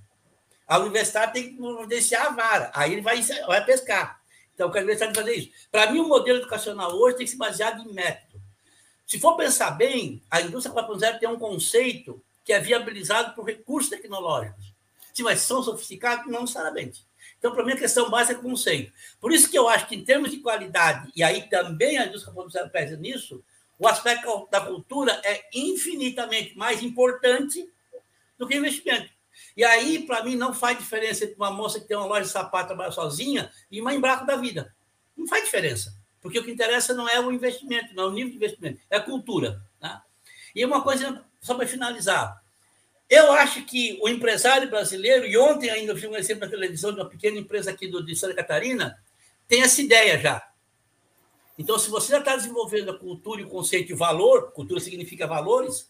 A universidade tem que providenciar a vara. Aí ele vai, vai pescar. Então, a universidade fazer isso. Para mim, o modelo educacional hoje tem que ser baseado em método. Se for pensar bem, a indústria 4.0 tem um conceito que é viabilizado por recursos tecnológicos. Sim, mas são sofisticados? Não necessariamente. Então, para mim, a questão básica é conceito. Por isso que eu acho que, em termos de qualidade, e aí também a indústria 4.0 pesa nisso, o aspecto da cultura é infinitamente mais importante do que investimento. E aí, para mim, não faz diferença entre uma moça que tem uma loja de sapato trabalha sozinha e uma embraco da vida. Não faz diferença. Porque o que interessa não é o investimento, não é o nível de investimento, é a cultura. Tá? E uma coisa, só para finalizar, eu acho que o empresário brasileiro, e ontem ainda eu vi um exemplo na televisão de uma pequena empresa aqui do, de Santa Catarina, tem essa ideia já. Então, se você já está desenvolvendo a cultura e o conceito de valor, cultura significa valores,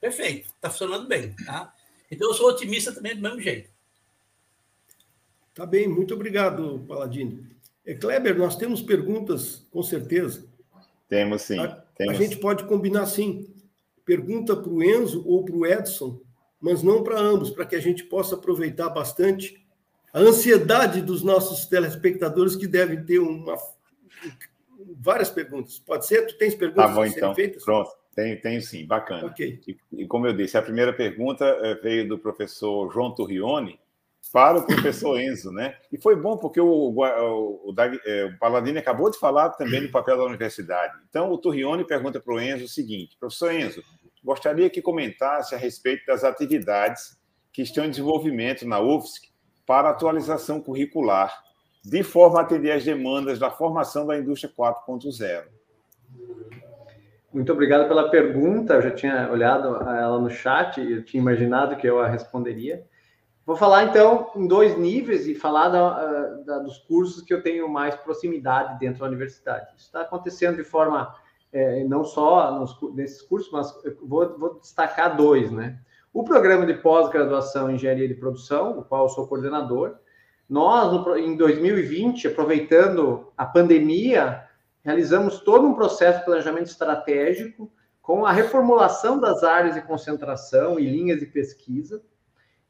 perfeito, está funcionando bem. Tá? Então, eu sou otimista também do mesmo jeito. Tá bem, muito obrigado, Paladino. É, Kleber, nós temos perguntas, com certeza. Temos sim. A, temos. a gente pode combinar sim. Pergunta para o Enzo ou para o Edson, mas não para ambos, para que a gente possa aproveitar bastante a ansiedade dos nossos telespectadores que devem ter uma, várias perguntas. Pode ser? Tu tens perguntas tá bom, então. feitas? Pronto. Tenho, tenho sim, bacana. Okay. E, e, como eu disse, a primeira pergunta eh, veio do professor João Turrione, para o professor Enzo, né? E foi bom porque o, o, o, é, o Paladini acabou de falar também do papel da universidade. Então, o Turrione pergunta para o Enzo o seguinte: professor Enzo, gostaria que comentasse a respeito das atividades que estão em desenvolvimento na UFSC para atualização curricular, de forma a atender às demandas da formação da indústria 4.0. Muito obrigado pela pergunta. Eu já tinha olhado ela no chat e tinha imaginado que eu a responderia. Vou falar então em dois níveis e falar da, ah, da, dos cursos que eu tenho mais proximidade dentro da universidade. Isso está acontecendo de forma é, não só nos, nesses cursos, mas vou, vou, destacar dois, né? O programa de pós-graduação em engenharia de produção, o qual eu sou coordenador, nós em 2020, aproveitando a pandemia, realizamos todo um processo de planejamento estratégico com a reformulação das áreas de concentração e linhas de pesquisa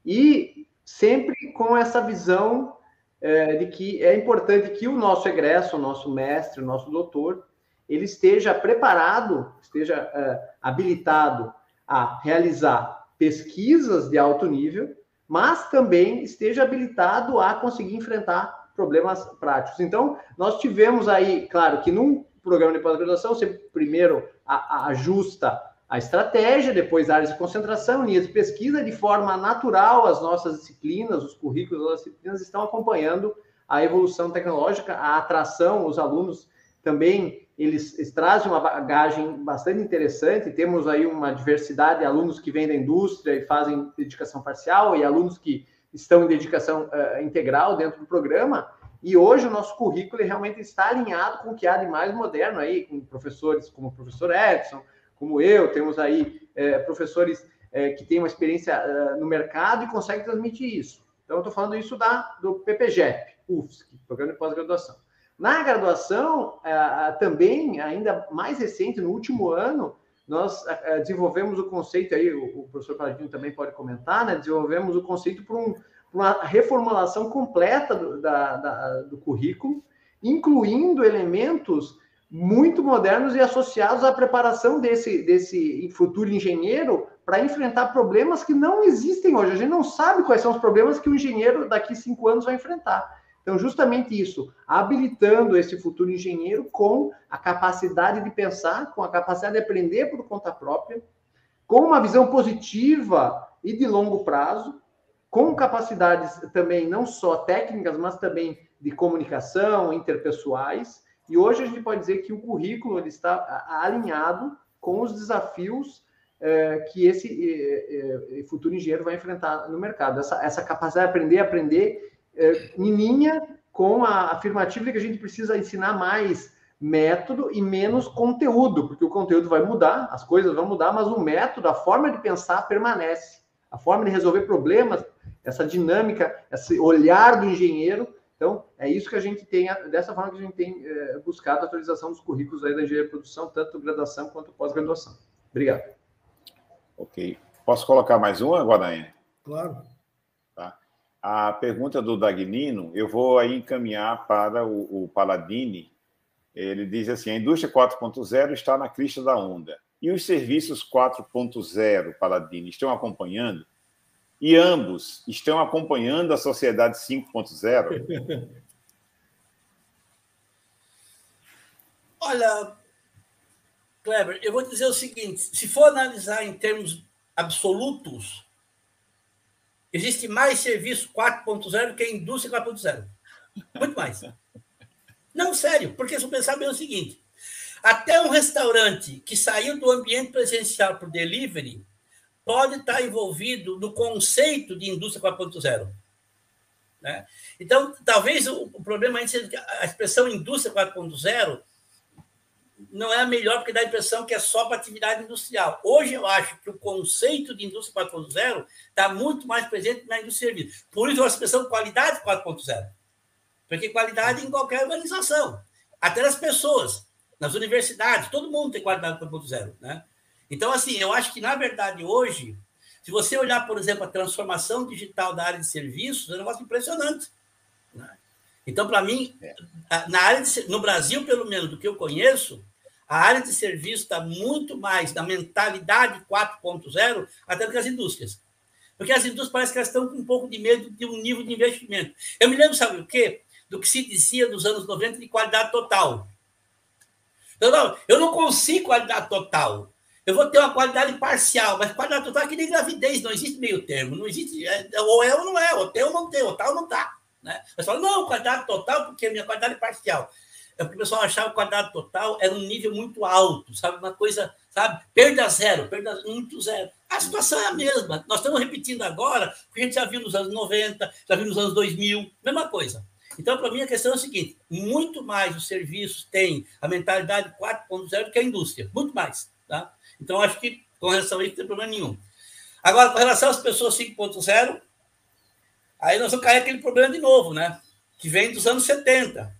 e sempre com essa visão é, de que é importante que o nosso egresso, o nosso mestre, o nosso doutor, ele esteja preparado, esteja é, habilitado a realizar pesquisas de alto nível, mas também esteja habilitado a conseguir enfrentar problemas práticos. Então, nós tivemos aí, claro, que num programa de pós-graduação, você primeiro ajusta a estratégia, depois áreas de concentração, linhas de pesquisa, de forma natural, as nossas disciplinas, os currículos das disciplinas estão acompanhando a evolução tecnológica, a atração, os alunos também, eles, eles trazem uma bagagem bastante interessante, temos aí uma diversidade de alunos que vêm da indústria e fazem dedicação parcial, e alunos que estão em dedicação uh, integral dentro do programa, E hoje o nosso currículo realmente está alinhado com o que há de mais moderno aí, com professores como o professor Edson, como eu, temos aí é, professores é, que têm uma experiência é, no mercado e conseguem transmitir isso. Então, eu estou falando isso da, do PPGEP, UFSC, Programa de Pós-Graduação. Na graduação, é, também, ainda mais recente, no último ano, nós é, desenvolvemos o conceito aí, o, o professor Paladino também pode comentar, né? Desenvolvemos o conceito para um, uma reformulação completa do, da, da, do currículo, incluindo elementos muito modernos e associados à preparação desse, desse futuro engenheiro para enfrentar problemas que não existem hoje. A gente não sabe quais são os problemas que o engenheiro daqui cinco anos vai enfrentar. Então, justamente isso, habilitando esse futuro engenheiro com a capacidade de pensar, com a capacidade de aprender por conta própria, com uma visão positiva e de longo prazo, com capacidades também não só técnicas, mas também de comunicação, interpessoais. E hoje a gente pode dizer que o currículo ele está alinhado com os desafios é, que esse é, é, futuro engenheiro vai enfrentar no mercado. Essa, essa capacidade de aprender, aprender é, em linha com a afirmativa de que a gente precisa ensinar mais método e menos conteúdo, porque o conteúdo vai mudar, as coisas vão mudar, mas o método, a forma de pensar permanece. A forma de resolver problemas essa dinâmica, esse olhar do engenheiro. Então, é isso que a gente tem, dessa forma que a gente tem é, buscado a atualização dos currículos aí da engenharia de produção, tanto graduação quanto pós-graduação. Obrigado. Ok. Posso colocar mais uma, Guaranha? Claro. Tá. A pergunta do Dagnino, eu vou aí encaminhar para o, o Paladini. Ele diz assim: a indústria 4.0 está na crista da onda. E os serviços 4.0, Paladini, estão acompanhando? E ambos estão acompanhando a sociedade 5.0? Olha, Kleber, eu vou dizer o seguinte: se for analisar em termos absolutos, existe mais serviço 4.0 que a indústria 4.0. Muito mais. Não, sério, porque se eu pensar bem é o seguinte: até um restaurante que saiu do ambiente presencial para o delivery pode estar envolvido no conceito de indústria 4.0. Né? Então, talvez o, o problema é que a expressão indústria 4.0 não é a melhor, porque dá a impressão que é só para atividade industrial. Hoje, eu acho que o conceito de indústria 4.0 está muito mais presente na indústria de serviços. Por isso, a expressão qualidade 4.0. Porque qualidade em qualquer organização, até nas pessoas, nas universidades, todo mundo tem qualidade 4.0. Né? Então, assim, eu acho que, na verdade, hoje, se você olhar, por exemplo, a transformação digital da área de serviços, é um negócio impressionante. Né? Então, para mim, é. na área de, no Brasil, pelo menos, do que eu conheço, a área de serviço está muito mais na mentalidade 4.0 até do que as indústrias. Porque as indústrias parece que elas estão com um pouco de medo de um nível de investimento. Eu me lembro, sabe o quê? Do que se dizia nos anos 90 de qualidade total. Não, eu não consigo qualidade total. Eu vou ter uma qualidade parcial, mas qualidade total é que nem gravidez, não existe meio termo, não existe, é, ou é ou não é, ou tem ou não tem, ou tal ou não tá. Né? Mas fala, não, qualidade total, porque a minha qualidade parcial. É porque o pessoal achava que qualidade total era um nível muito alto, sabe? Uma coisa, sabe? Perda zero, perda muito zero. A situação é a mesma. Nós estamos repetindo agora, porque a gente já viu nos anos 90, já viu nos anos 2000, mesma coisa. Então, para mim, a questão é a seguinte: muito mais os serviços têm a mentalidade 4.0 do que a indústria, muito mais. Tá? Então, acho que com relação a isso não tem problema nenhum. Agora, com relação às pessoas 5.0, aí nós vamos cair aquele problema de novo, né? Que vem dos anos 70.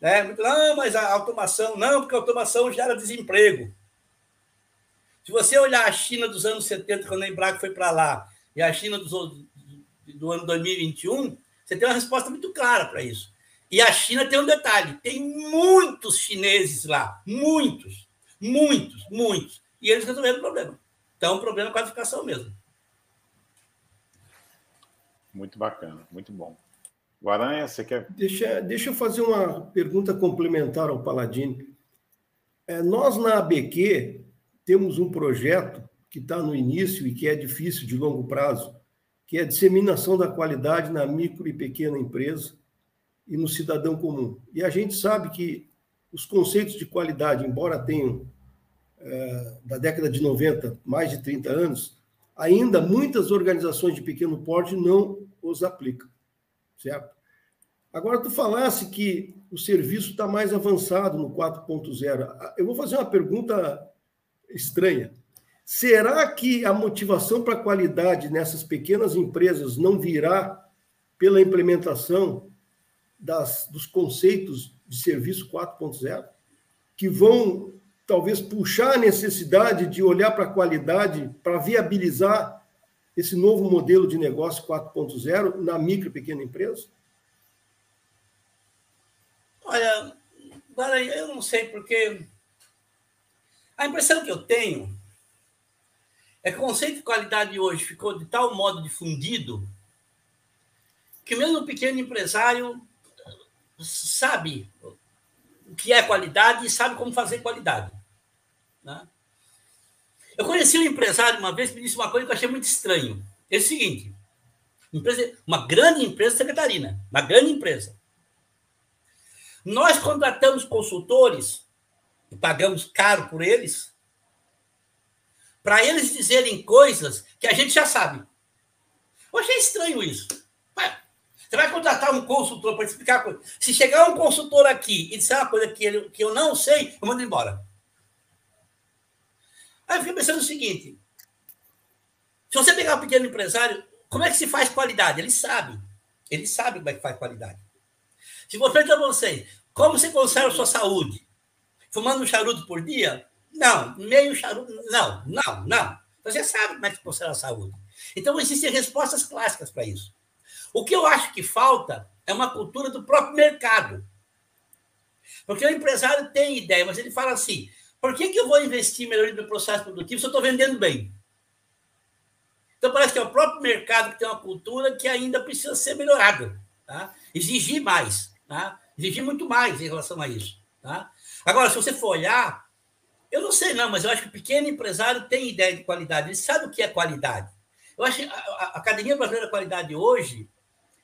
Né? Não, mas a automação, não, porque a automação gera desemprego. Se você olhar a China dos anos 70, quando a Embraco foi para lá, e a China do ano 2021, você tem uma resposta muito clara para isso. E a China tem um detalhe: tem muitos chineses lá, muitos, muitos, muitos e eles resolveram o problema. Então, o problema é a qualificação mesmo. Muito bacana, muito bom. Guaranha, você quer. Deixa, deixa eu fazer uma pergunta complementar ao Paladini. É, nós, na ABQ, temos um projeto que está no início e que é difícil de longo prazo, que é a disseminação da qualidade na micro e pequena empresa e no cidadão comum. E a gente sabe que os conceitos de qualidade, embora tenham da década de 90, mais de 30 anos, ainda muitas organizações de pequeno porte não os aplicam, certo? Agora, tu falasse que o serviço está mais avançado no 4.0. Eu vou fazer uma pergunta estranha. Será que a motivação para a qualidade nessas pequenas empresas não virá pela implementação das, dos conceitos de serviço 4.0, que vão talvez puxar a necessidade de olhar para a qualidade para viabilizar esse novo modelo de negócio 4.0 na micro e pequena empresa? Olha, eu não sei porque a impressão que eu tenho é que o conceito de qualidade hoje ficou de tal modo difundido que mesmo o pequeno empresário sabe o que é qualidade e sabe como fazer qualidade. Né? Eu conheci um empresário uma vez que me disse uma coisa que eu achei muito estranho. É o seguinte: uma grande empresa secretarina, uma grande empresa. Nós contratamos consultores e pagamos caro por eles para eles dizerem coisas que a gente já sabe. Eu achei estranho isso. Você vai contratar um consultor para explicar a coisa. Se chegar um consultor aqui e disser uma coisa que, ele, que eu não sei, eu mando embora. Aí eu fiquei pensando o seguinte: se você pegar um pequeno empresário, como é que se faz qualidade? Ele sabe. Ele sabe como é que faz qualidade. Se vou perguntar vocês, como você conserva sua saúde? Fumando um charuto por dia? Não. Meio charuto? Não, não, não. Você sabe como é que conserva a saúde. Então, existem respostas clássicas para isso. O que eu acho que falta é uma cultura do próprio mercado. Porque o empresário tem ideia, mas ele fala assim: por que, que eu vou investir melhor no meu processo produtivo se eu estou vendendo bem? Então, parece que é o próprio mercado que tem uma cultura que ainda precisa ser melhorada. Tá? Exigir mais. Tá? Exigir muito mais em relação a isso. Tá? Agora, se você for olhar, eu não sei não, mas eu acho que o pequeno empresário tem ideia de qualidade. Ele sabe o que é qualidade. Eu acho que a Academia Brasileira da Qualidade hoje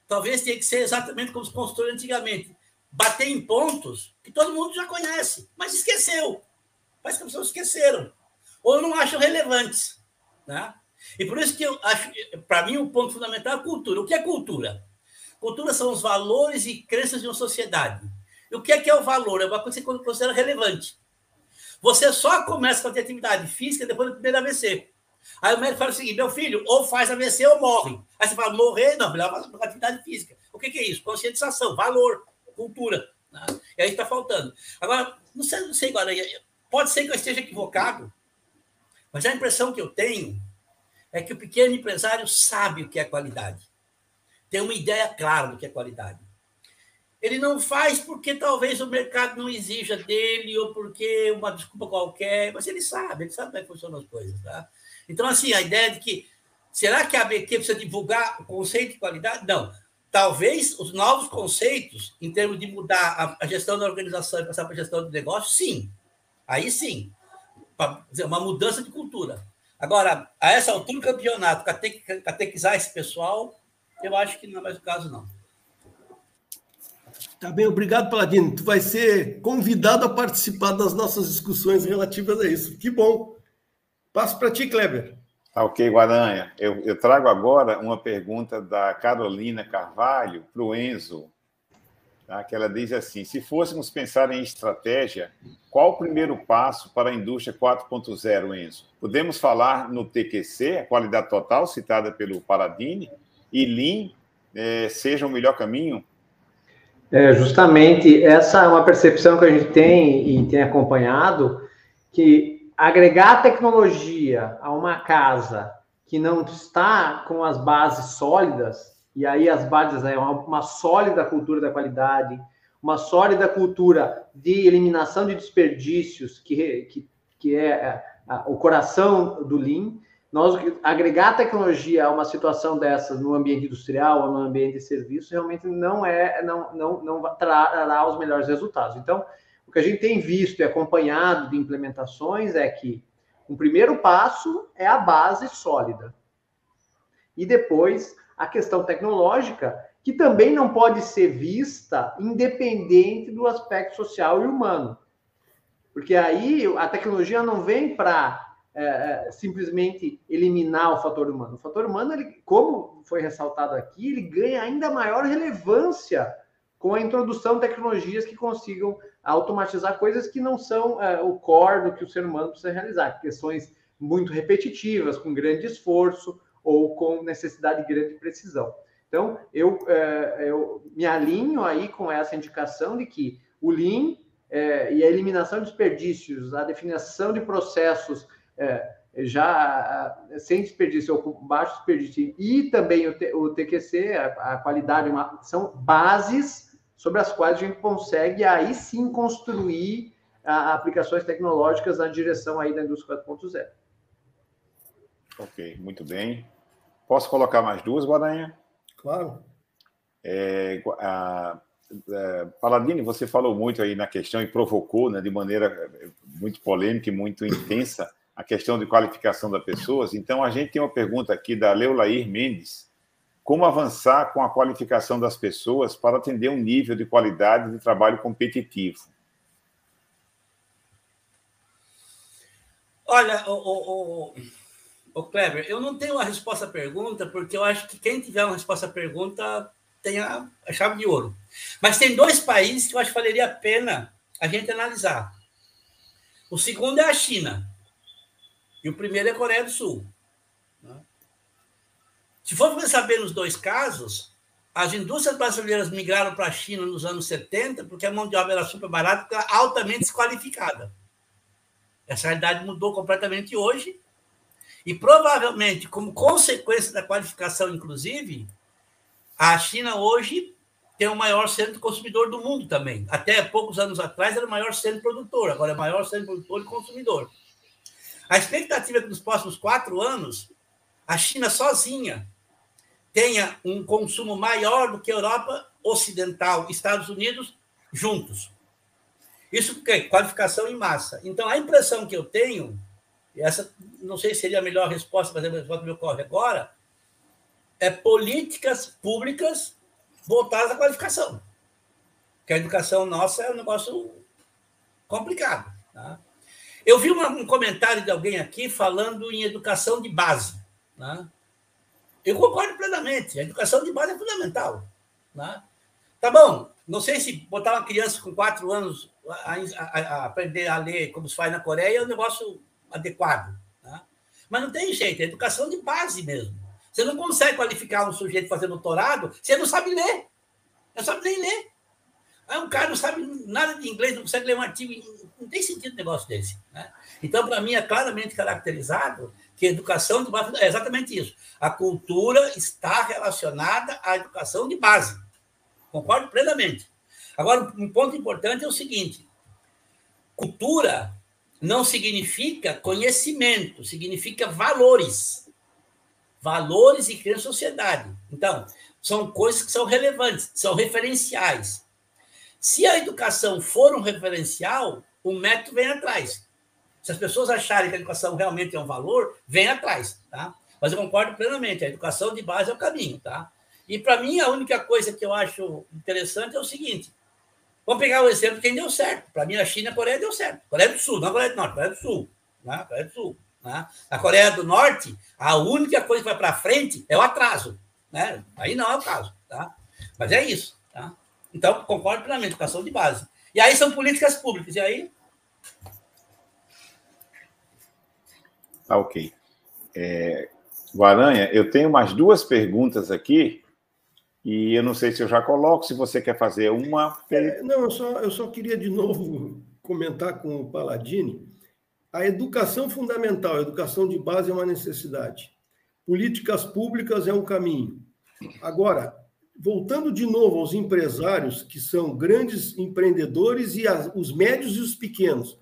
talvez tenha que ser exatamente como os consultores antigamente. Bater em pontos que todo mundo já conhece, mas esqueceu. Parece que as pessoas esqueceram. Ou não acham relevantes. Né? E por isso que eu acho, para mim, o um ponto fundamental é a cultura. O que é cultura? Cultura são os valores e crenças de uma sociedade. E o que é que é o valor? É uma coisa que você considera relevante. Você só começa com a atividade física depois do primeiro AVC. Aí o médico fala o seguinte: meu filho, ou faz AVC ou morre. Aí você fala, morrer? Não, melhor fazer atividade física. O que, que, é isso? Conscientização, valor, cultura. Né? E aí está faltando. Agora, não sei, não sei agora, pode ser que eu esteja equivocado, mas a impressão que eu tenho é que o pequeno empresário sabe o que é qualidade. Tem uma ideia clara do que é qualidade. Ele não faz porque talvez o mercado não exija dele ou porque uma desculpa qualquer, mas ele sabe, ele sabe como é que funcionam as coisas. Tá? Então, assim, a ideia de que será que a ABQ precisa divulgar o conceito de qualidade? Não. Talvez os novos conceitos, em termos de mudar a, gestão da organização e passar para a gestão do negócio, sim. Aí sim. Dizer, uma mudança de cultura. Agora, a essa altura do campeonato, catequizar esse pessoal, eu acho que não é mais o caso, não. Tá bem, obrigado, Paladino. Tu vai ser convidado a participar das nossas discussões relativas a isso. Que bom. Passo para ti, Kleber. Tá ok, Guaranha. Eu, eu, trago agora uma pergunta da Carolina Carvalho para o Enzo, tá? que ela diz assim: se fôssemos pensar em estratégia, qual o primeiro passo para a indústria 4.0, Enzo? Podemos falar no TQC, a qualidade total, citada pelo Paradini, e Lean é, seja o melhor caminho? É, justamente, essa é uma percepção que a gente tem e tem acompanhado, que agregar tecnologia a uma casa que não está com as bases sólidas, e aí as bases é uma, uma sólida cultura da qualidade, uma sólida cultura de eliminação de desperdícios, que, que, que é, é o coração do Lean. Nós agregar tecnologia a uma situação dessa no ambiente industrial ou no ambiente de serviço realmente não é não não não trará os melhores resultados. Então, o que a gente tem visto e acompanhado de implementações é que um primeiro passo é a base sólida. E depois a questão tecnológica, que também não pode ser vista independente do aspecto social e humano. Porque aí a tecnologia não vem para é, é, simplesmente eliminar o fator humano. O fator humano, ele, como foi ressaltado aqui, ele ganha ainda maior relevância com a introdução de tecnologias que consigam automatizar coisas que não são é, o core do que o ser humano precisa realizar, questões muito repetitivas, com grande esforço ou com necessidade de grande precisão. Então, eu, é, eu me alinho aí com essa indicação de que o Lean é, e a eliminação de desperdícios, a definição de processos é, já sem desperdício ou com baixo desperdício e também o, T, o TQC, a, a qualidade, uma, são bases sobre as quais a gente consegue aí sim construir a, aplicações tecnológicas na direção aí da indústria 4.0. Ok, muito bem. Posso colocar mais duas, Guaranha? Claro. É, a, é, Paladini, você falou muito aí na questão e provocou né, de maneira muito polêmica e muito intensa a questão de qualificação das pessoas. Então, a gente tem uma pergunta aqui da Leolair Mendes. Como avançar com a qualificação das pessoas para atender um nível de qualidade de trabalho competitivo? Olha, o, o, o, o Kleber, eu não tenho uma resposta à pergunta, porque eu acho que quem tiver uma resposta à pergunta tem a, a chave de ouro. Mas tem dois países que eu acho que valeria a pena a gente analisar. O segundo é a China. E o primeiro é a Coreia do Sul. Né? Se for saber nos dois casos, as indústrias brasileiras migraram para a China nos anos 70 porque a mão de obra era super barata altamente desqualificada. Essa realidade mudou completamente hoje. E provavelmente, como consequência da qualificação, inclusive, a China hoje tem o maior centro consumidor do mundo também. Até poucos anos atrás era o maior centro produtor, agora é o maior centro produtor e consumidor. A expectativa é que nos próximos quatro anos a China sozinha tenha um consumo maior do que a Europa Ocidental, Estados Unidos juntos. Isso porque qualificação em massa. Então a impressão que eu tenho, essa não sei se seria a melhor resposta, mas a resposta me ocorre agora, é políticas públicas voltadas à qualificação. Porque a educação nossa é um negócio complicado. Tá? Eu vi um comentário de alguém aqui falando em educação de base. Né? Eu concordo plenamente. A educação de base é fundamental. Né? Tá bom, não sei se botar uma criança com quatro anos a, a, a aprender a ler como se faz na Coreia é um negócio adequado. Né? Mas não tem jeito, é educação de base mesmo. Você não consegue qualificar um sujeito fazer doutorado, você não sabe ler. Não sabe nem ler. Aí um cara não sabe nada de inglês, não consegue ler um artigo, não tem sentido um negócio desse. Né? Então, para mim, é claramente caracterizado que a educação de base é exatamente isso. A cultura está relacionada à educação de base. Concordo plenamente. Agora, um ponto importante é o seguinte: cultura não significa conhecimento, significa valores. Valores e criar sociedade. Então, são coisas que são relevantes, são referenciais. Se a educação for um referencial, o método vem atrás. Se as pessoas acharem que a educação realmente é um valor, vem atrás, tá? Mas eu concordo plenamente, a educação de base é o caminho, tá? E para mim, a única coisa que eu acho interessante é o seguinte: vamos pegar o exemplo de quem deu certo. Para mim, a China e a Coreia deu certo. Coreia do Sul, não a Coreia do Norte, Coreia do Sul. Né? Coreia do Sul. Né? Na Coreia do Norte, a única coisa que vai para frente é o atraso. Né? Aí não é o caso, tá? Mas é isso, tá? Então, concordo plenamente, educação de base. E aí são políticas públicas. E aí. Tá ok. É, Guaranha, eu tenho mais duas perguntas aqui. E eu não sei se eu já coloco, se você quer fazer uma. É, não, eu só, eu só queria de novo comentar com o Paladini. A educação fundamental, a educação de base é uma necessidade. Políticas públicas é um caminho. Agora, voltando de novo aos empresários, que são grandes empreendedores, e as, os médios e os pequenos,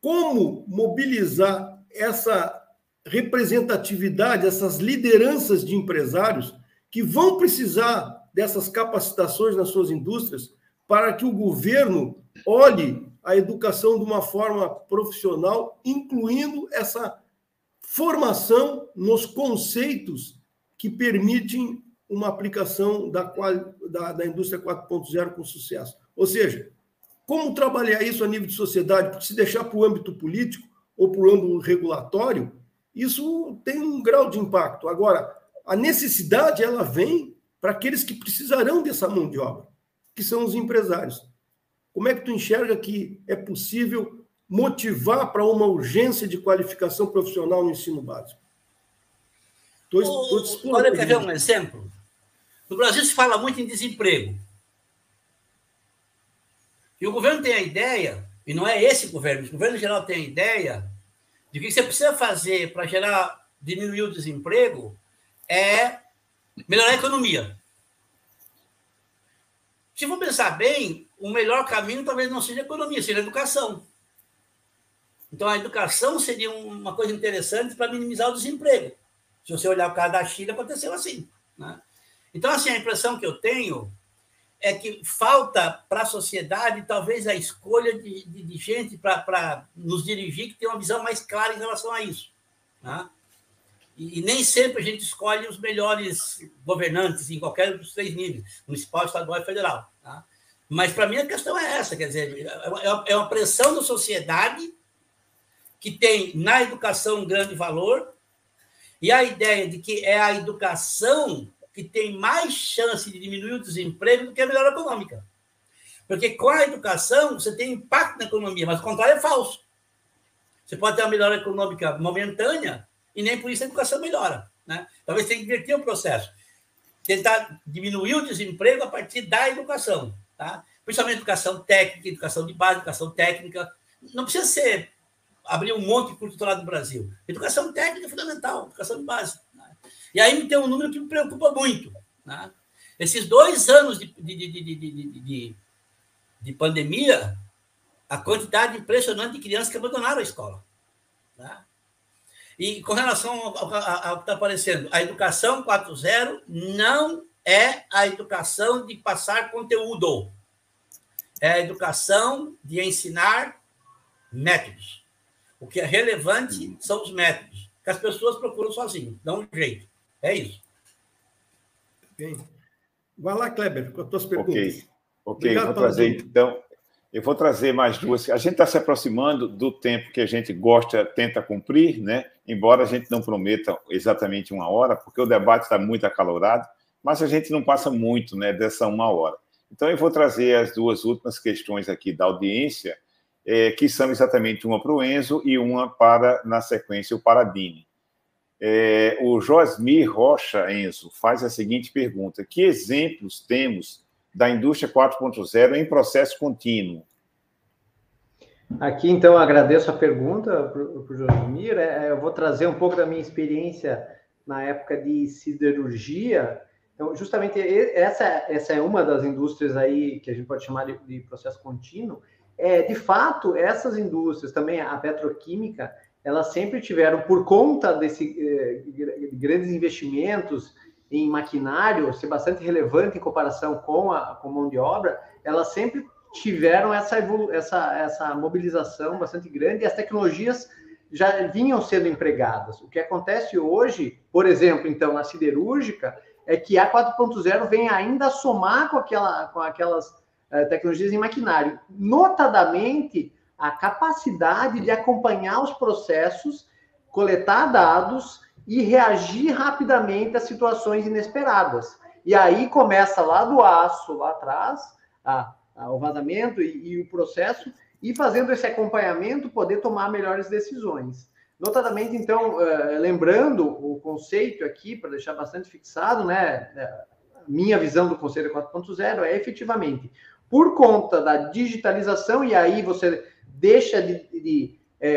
como mobilizar essa representatividade, essas lideranças de empresários que vão precisar dessas capacitações nas suas indústrias para que o governo olhe a educação de uma forma profissional, incluindo essa formação nos conceitos que permitem uma aplicação da, da, da indústria 4.0 com sucesso. Ou seja, como trabalhar isso a nível de sociedade? Porque se deixar para o âmbito político ou para o âmbito regulatório, isso tem um grau de impacto. Agora, a necessidade ela vem para aqueles que precisarão dessa mão de obra. que são os empresários. Como é que tu enxerga que é possível motivar para uma urgência de qualificação profissional no ensino básico? Estou Olha, quer ver um exemplo? No Brasil se fala muito em desemprego. E o governo tem a ideia, e não é esse governo, o governo geral tem a ideia de o que você precisa fazer para gerar, diminuir o desemprego é melhorar a economia. Se for pensar bem, o melhor caminho talvez não seja a economia, seja a educação. Então, a educação seria uma coisa interessante para minimizar o desemprego. Se você olhar o caso da China, aconteceu assim. Né? Então, assim, a impressão que eu tenho é que falta para a sociedade, talvez, a escolha de, de, de gente para nos dirigir que tem uma visão mais clara em relação a isso. Né? E, nem sempre a gente escolhe os melhores governantes em qualquer dos três níveis, municipal, estadual e federal. Tá? Mas, para mim, a questão é essa, quer dizer, é, é uma pressão da sociedade que tem na educação um grande valor, e a ideia de que é a educação que tem mais chance de diminuir o desemprego do que a melhora econômica. Porque com a educação você tem impacto na economia, mas o contrário é falso. Você pode ter uma melhora econômica momentânea, e nem por isso a educação melhora. Né? Talvez tenha que inverter o processo. Tentar diminuir o desemprego a partir da educação. Tá? Principalmente educação técnica, educação de base, educação técnica. Não precisa ser abrir um monte de curso no Brasil. Educação técnica é fundamental, educação de base. Né? E aí tem um número que me preocupa muito. Né? Esses dois anos de, de, de, de, de pandemia, a quantidade impressionante de crianças que abandonaram a escola. Né? E com relação ao, ao, ao que está aparecendo, a educação 4.0 não é a educação de passar conteúdo. É a educação de ensinar métodos. O que é relevante são os métodos, que as pessoas procuram sozinhas, dão um jeito. É isso. Bem. Vai lá, Kleber, com as tuas perguntas. Ok, ok. vou trazer, então, eu vou trazer mais duas. A gente está se aproximando do tempo que a gente gosta, tenta cumprir, né? Embora a gente não prometa exatamente uma hora, porque o debate está muito acalorado, mas a gente não passa muito, né, dessa uma hora. Então eu vou trazer as duas últimas questões aqui da audiência, é, que são exatamente uma para o Enzo e uma para, na sequência, o Paradine. É, o Josmir Rocha, Enzo, faz a seguinte pergunta: que exemplos temos da indústria 4.0 em processo contínuo? Aqui, então, agradeço a pergunta para o Josimir. É, eu vou trazer um pouco da minha experiência na época de siderurgia. Então, justamente essa, essa é uma das indústrias aí que a gente pode chamar de, de processo contínuo. É, de fato, essas indústrias, também a petroquímica, elas sempre tiveram, por conta desse eh, de grandes investimentos em maquinário ser bastante relevante em comparação com a com mão de obra, elas sempre tiveram essa, essa, essa mobilização bastante grande e as tecnologias já vinham sendo empregadas. O que acontece hoje, por exemplo, então, na siderúrgica, é que a 4.0 vem ainda somar com, aquela, com aquelas uh, tecnologias em maquinário, notadamente a capacidade de acompanhar os processos, coletar dados e reagir rapidamente a situações inesperadas. E aí começa lá do aço, lá atrás, a, o vazamento e, e, o processo, e fazendo esse acompanhamento, poder tomar melhores decisões. Notadamente, então, uh, lembrando o conceito aqui, para deixar bastante fixado, né? Eh, minha visão do Conselho 4.0 é efetivamente, por conta da digitalização, e aí você deixa de, de é,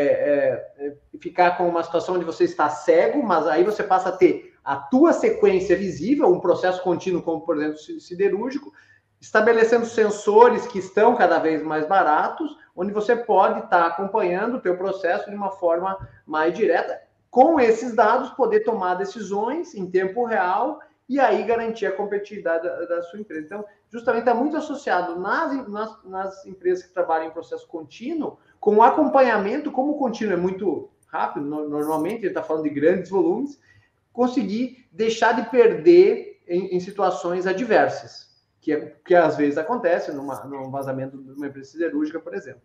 é, ficar com uma situação onde você está cego, mas aí você passa a ter a tua sequência visível, um processo contínuo, como por exemplo siderúrgico, estabelecendo sensores que estão cada vez mais baratos, onde você pode estar acompanhando o teu processo de uma forma mais direta, com esses dados poder tomar decisões em tempo real e aí garantir a competitividade da, da sua empresa. Então, justamente está muito associado nas, nas, nas empresas que trabalham em processo contínuo, com o acompanhamento, como o contínuo é muito rápido, normalmente ele está falando de grandes volumes, conseguir deixar de perder em, em situações adversas, que, é, que às vezes acontece numa, num vazamento de uma empresa siderúrgica, por exemplo.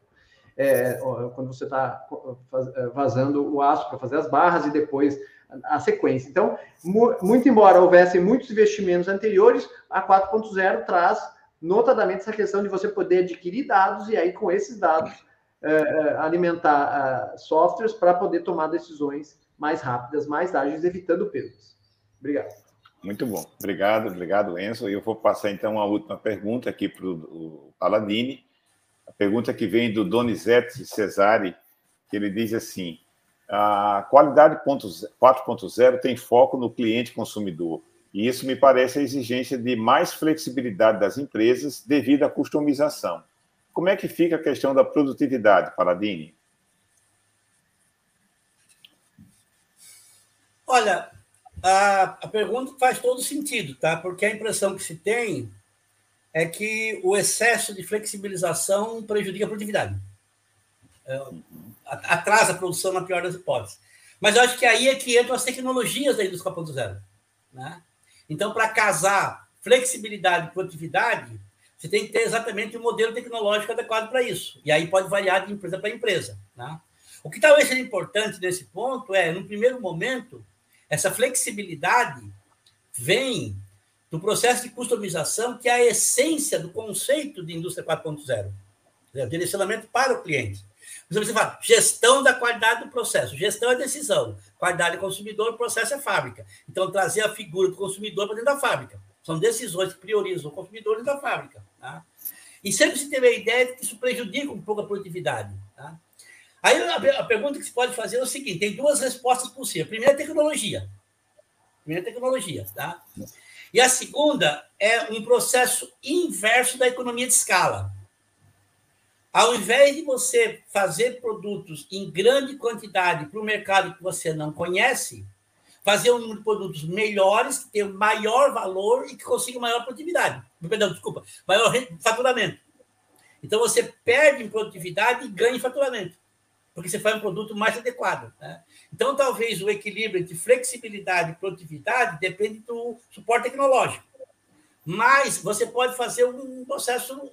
É, quando você está é, vazando o aço para fazer as barras e depois a, sequência. Então, mu muito embora houvessem muitos investimentos anteriores, a 4.0 traz notadamente essa questão de você poder adquirir dados e aí com esses dados uh, alimentar uh, softwares para poder tomar decisões mais rápidas, mais ágeis, evitando perdas. Obrigado. Muito bom. Obrigado, obrigado, Enzo. Eu vou passar então a última pergunta aqui para o Paladini. A pergunta que vem do Donizete Cesari, que ele diz assim: a qualidade 4.0 tem foco no cliente consumidor. E isso me parece a exigência de mais flexibilidade das empresas devido à customização. Como é que fica a questão da produtividade, Paladini? Olha, a, a pergunta faz todo sentido, tá? Porque a impressão que se tem é que o excesso de flexibilização prejudica a produtividade. É, atrasa a produção na pior das hipóteses. Mas eu acho que aí é que entram as tecnologias da indústria 4.0. Né? Então, para casar flexibilidade e produtividade, você tem que ter exatamente o um modelo tecnológico adequado para isso. E aí pode variar de empresa para empresa. Né? O que talvez seja importante nesse ponto é, no primeiro momento, essa flexibilidade vem do processo de customização, que é a essência do conceito de indústria 4.0, o direcionamento para o cliente. Você fala, gestão da qualidade do processo. Gestão é decisão. Qualidade é consumidor, processo é fábrica. Então, trazer a figura do consumidor para dentro da fábrica. São decisões que priorizam o consumidor dentro da fábrica. Tá? E sempre se teve a ideia de que isso prejudica um pouco a produtividade. Aí a, a, pergunta que se pode fazer é o seguinte: tem duas respostas possíveis. A primeira é tecnologia. A primeira é tecnologia, tá? E a segunda é um processo inverso da economia de escala. Ao invés de você fazer produtos em grande quantidade para o mercado que você não conhece, fazer um número de produtos melhores, que tenham maior valor e que consigam maior produtividade. Perdão, desculpa, maior faturamento. Então você perde em produtividade e ganha em faturamento porque você faz um produto mais adequado. Né? Então, talvez o equilíbrio entre flexibilidade e produtividade depende do suporte tecnológico. Mas você pode fazer um processo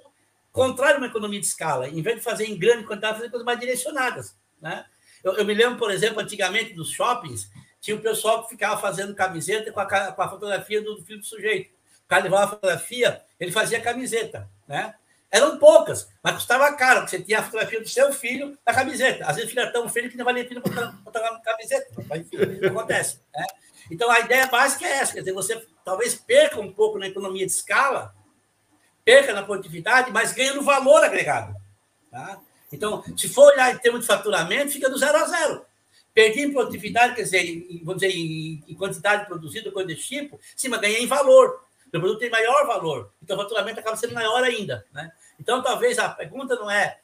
contrário a uma economia de escala. Em vez de fazer em grande quantidade, fazer coisas mais direcionadas. Né? Eu, eu, me lembro, por exemplo, antigamente dos shoppings, tinha o pessoal que ficava fazendo camiseta com a, com a fotografia do, do filho do sujeito. O cara levava a fotografia, ele fazia camiseta. Né? Eram poucas, mas custava caro, porque você tinha a fotografia do seu filho na camiseta. Às vezes o filho era tão feio que não valia a pena botar, na camiseta. Mas, enfim, acontece. Né? Então, a ideia básica é essa, quer dizer, você talvez perca um pouco na economia de escala, perca na produtividade, mas ganha no valor agregado. Tá? Então, se for olhar em termos de faturamento, fica do zero a zero. Perdi em produtividade, quer dizer, em, dizer, em quantidade produzida, coisa desse tipo, sim, mas ganhei em valor. O produto tem maior valor, então o faturamento acaba sendo maior ainda. Né? Então, talvez a pergunta não é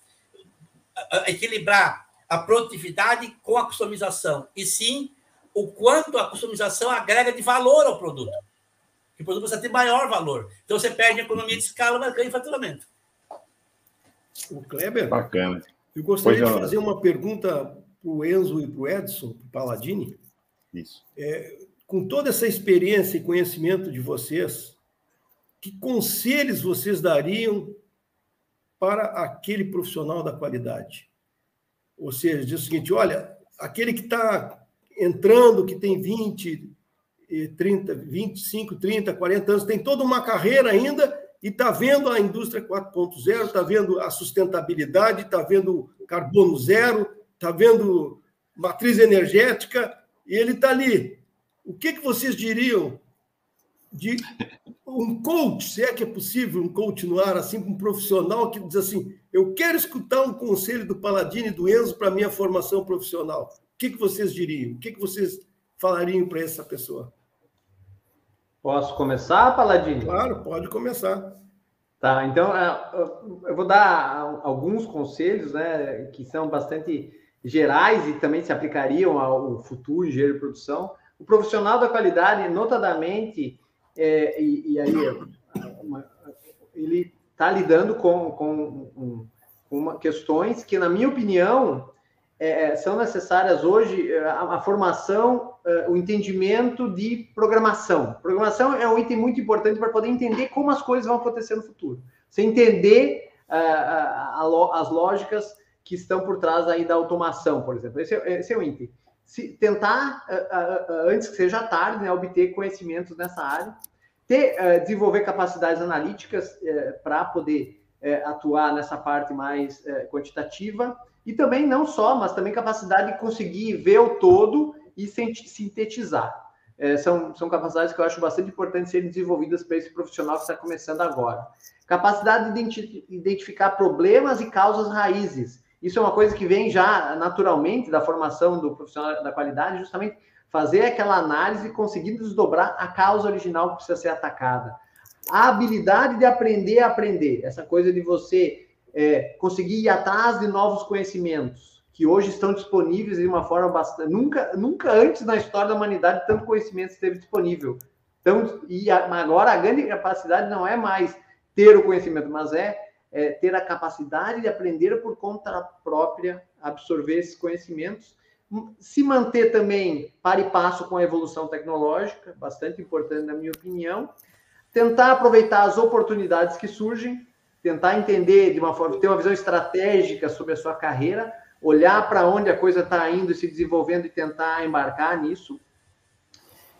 equilibrar a produtividade com a customização, e sim o quanto a customização agrega de valor ao produto. Que o produto precisa ter maior valor. Então, você perde a economia de escala, mas ganha em faturamento. O Kleber, Bacana. eu gostaria pois de fazer uma pergunta para o Enzo e para o Edson, para o Paladini. Isso. É, com toda essa experiência e conhecimento de vocês, que conselhos vocês dariam para aquele profissional da qualidade. Ou seja, diz o seguinte: olha, aquele que está entrando, que tem 20, 30, 25, 30, 40 anos, tem toda uma carreira ainda e está vendo a indústria 4.0, está vendo a sustentabilidade, está vendo carbono zero, está vendo matriz energética, e ele está ali. O que, que vocês diriam de um coach, se é que é possível um coach no ar, assim, um profissional que diz assim: eu quero escutar um conselho do Paladino e do Enzo para minha formação profissional. O que, que vocês diriam? O que, que vocês falariam para essa pessoa? Posso começar, Paladino? Claro, pode começar. Tá, então é, eu vou dar alguns conselhos, né, que são bastante gerais e também se aplicariam ao futuro engenheiro de produção. O profissional da qualidade, notadamente, é, e, e, aí uma, ele está lidando com, com, uma, questões que, na minha opinião, é, são necessárias hoje é, a, a formação, é, o entendimento de programação. Programação é um item muito importante para poder entender como as coisas vão acontecer no futuro. Você entender é, a, as lógicas que estão por trás aí da automação, por exemplo. Esse é, esse é o item se tentar, uh, uh, uh, antes que seja tarde, né, obter conhecimentos nessa área. ter, desenvolver capacidades analíticas uh, para poder uh, atuar nessa parte mais quantitativa, e também não só, mas também capacidade de conseguir ver o todo e sintetizar. são, são capacidades que eu acho bastante importantes serem desenvolvidas para esse profissional que está começando agora. Capacidade de identificar problemas e causas raízes. Isso é uma coisa que vem já naturalmente da formação do profissional da qualidade, justamente fazer aquela análise e conseguir desdobrar a causa original que precisa ser atacada. A habilidade de aprender a aprender, essa coisa de você é, conseguir ir atrás de novos conhecimentos, que hoje estão disponíveis de uma forma bastante. Nunca, nunca antes na história da humanidade tanto conhecimento esteve disponível. Então, e agora a grande capacidade não é mais ter o conhecimento, mas é, é ter a capacidade de aprender por conta própria, absorver esses conhecimentos se manter também para e passo com a evolução tecnológica, bastante importante na minha opinião, tentar aproveitar as oportunidades que surgem, tentar entender de uma forma, ter uma visão estratégica sobre a sua carreira, olhar para onde a coisa está indo e se desenvolvendo e tentar embarcar nisso.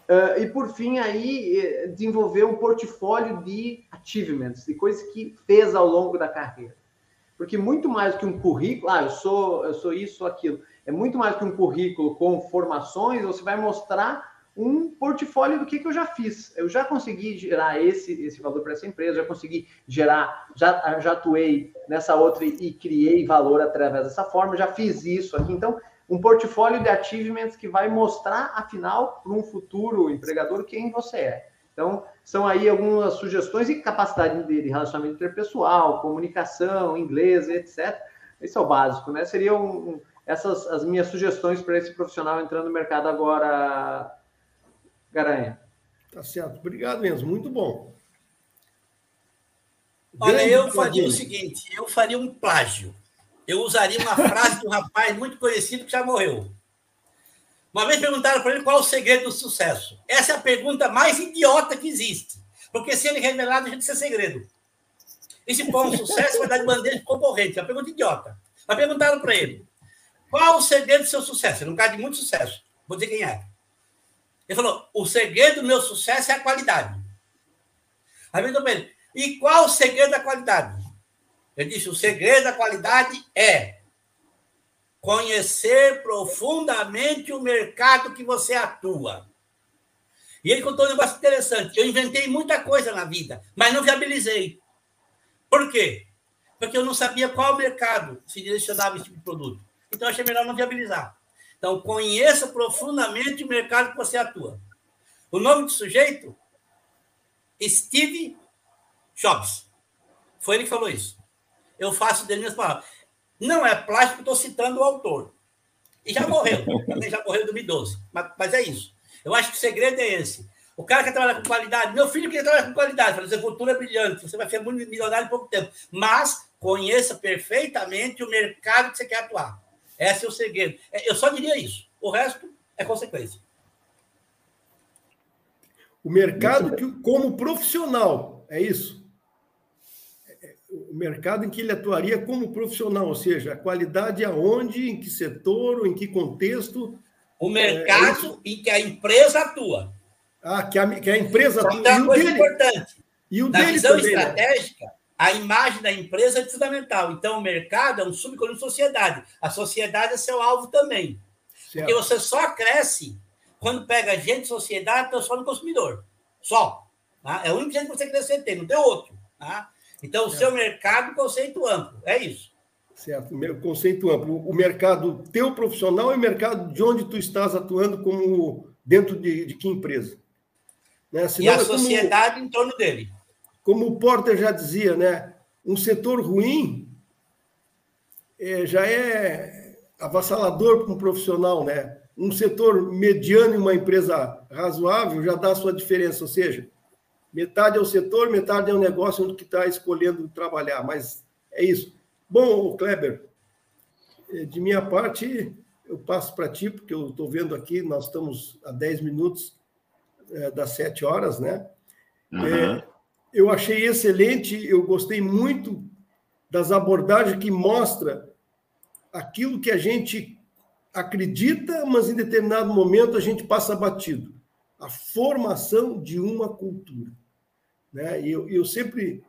Uh, e por fim aí eh, desenvolver um portfólio de achievements, de coisas que fez ao longo da carreira. Porque muito mais que um currículo, ah, eu sou, eu sou isso, ou aquilo é muito mais que um currículo com formações, você vai mostrar um portfólio do que, que eu já fiz. Eu já consegui gerar esse, esse valor para essa empresa, já consegui gerar, já, já atuei nessa outra e, e criei valor através dessa forma, já fiz isso aqui. Então, um portfólio de achievements que vai mostrar, afinal, para um futuro empregador quem você é. Então, são aí algumas sugestões e capacidade de relacionamento interpessoal, comunicação, inglês, etc. Esse é o básico, né? Seria um, essas as minhas sugestões para esse profissional entrando no mercado agora, Garanha. Tá certo. Obrigado mesmo. Muito bom. Olha, eu faria o seguinte: eu faria um plágio. Eu usaria uma frase de um rapaz muito conhecido que já morreu. Uma vez perguntaram para ele qual é o segredo do sucesso. Essa é a pergunta mais idiota que existe. Porque se ele revelar, deixa de ser segredo. E se for um sucesso, vai dar de bandeja de concorrente. É uma pergunta idiota. Mas perguntaram para ele: qual o segredo do seu sucesso? Ele é um cara de muito sucesso. Vou dizer quem é. Ele falou: o segredo do meu sucesso é a qualidade. Aí vem ele, e qual o segredo da qualidade? Ele disse: o segredo da qualidade é conhecer profundamente o mercado que você atua. E ele contou um negócio interessante. Eu inventei muita coisa na vida, mas não viabilizei. Por quê? Porque eu não sabia qual mercado se direcionava esse tipo de produto. Então, achei melhor não viabilizar. Então, conheça profundamente o mercado que você atua. O nome do sujeito? Steve Jobs. Foi ele que falou isso. Eu faço dele minhas palavras. Não é plástico, estou citando o autor. E já morreu. Também já morreu em 2012. Mas, mas é isso. Eu acho que o segredo é esse. O cara quer trabalhar com qualidade. Meu filho quer trabalhar com qualidade. Fala, seu futuro é brilhante. Você vai ser muito milionário em pouco tempo. Mas conheça perfeitamente o mercado que você quer atuar. Esse é o segredo. É, eu só diria isso. O resto é consequência. O mercado que, como profissional, é isso? É, o mercado em que ele atuaria como profissional, ou seja, a qualidade aonde, em que setor, em que contexto. O mercado é, é em que a empresa atua. Ah, que a, que a empresa atua. Outra coisa dele, importante. E o Na dele visão também, né? estratégica, né? A imagem da empresa é fundamental. Então, o mercado é um subconjunto de sociedade. A sociedade é seu alvo também. Certo. Porque você só cresce quando pega gente de sociedade transforma no consumidor. Só. Tá? É o único jeito que você crescer tem, não tem outro. Tá? Então, o seu mercado, conceito amplo. É isso. Certo, conceito amplo. O mercado teu profissional e o mercado de onde tu estás atuando como dentro de, de que empresa. Né? Senão, e a é sociedade como... em torno dele como o Porter já dizia, né? Um setor ruim é, já é avassalador para um profissional, né? Um setor mediano em uma empresa razoável já dá a sua diferença, ou seja, metade é o setor, metade é o negócio onde que está escolhendo trabalhar, mas é isso. Bom, Kleber, é, de minha parte, eu passo para ti, porque eu estou vendo aqui, nós estamos a 10 minutos é, das 7 horas, né? Uhum. É, eu achei excelente, eu gostei muito das abordagens que mostra aquilo que a gente acredita, mas em determinado momento a gente passa batido. A formação de uma cultura. Né? E eu, eu sempre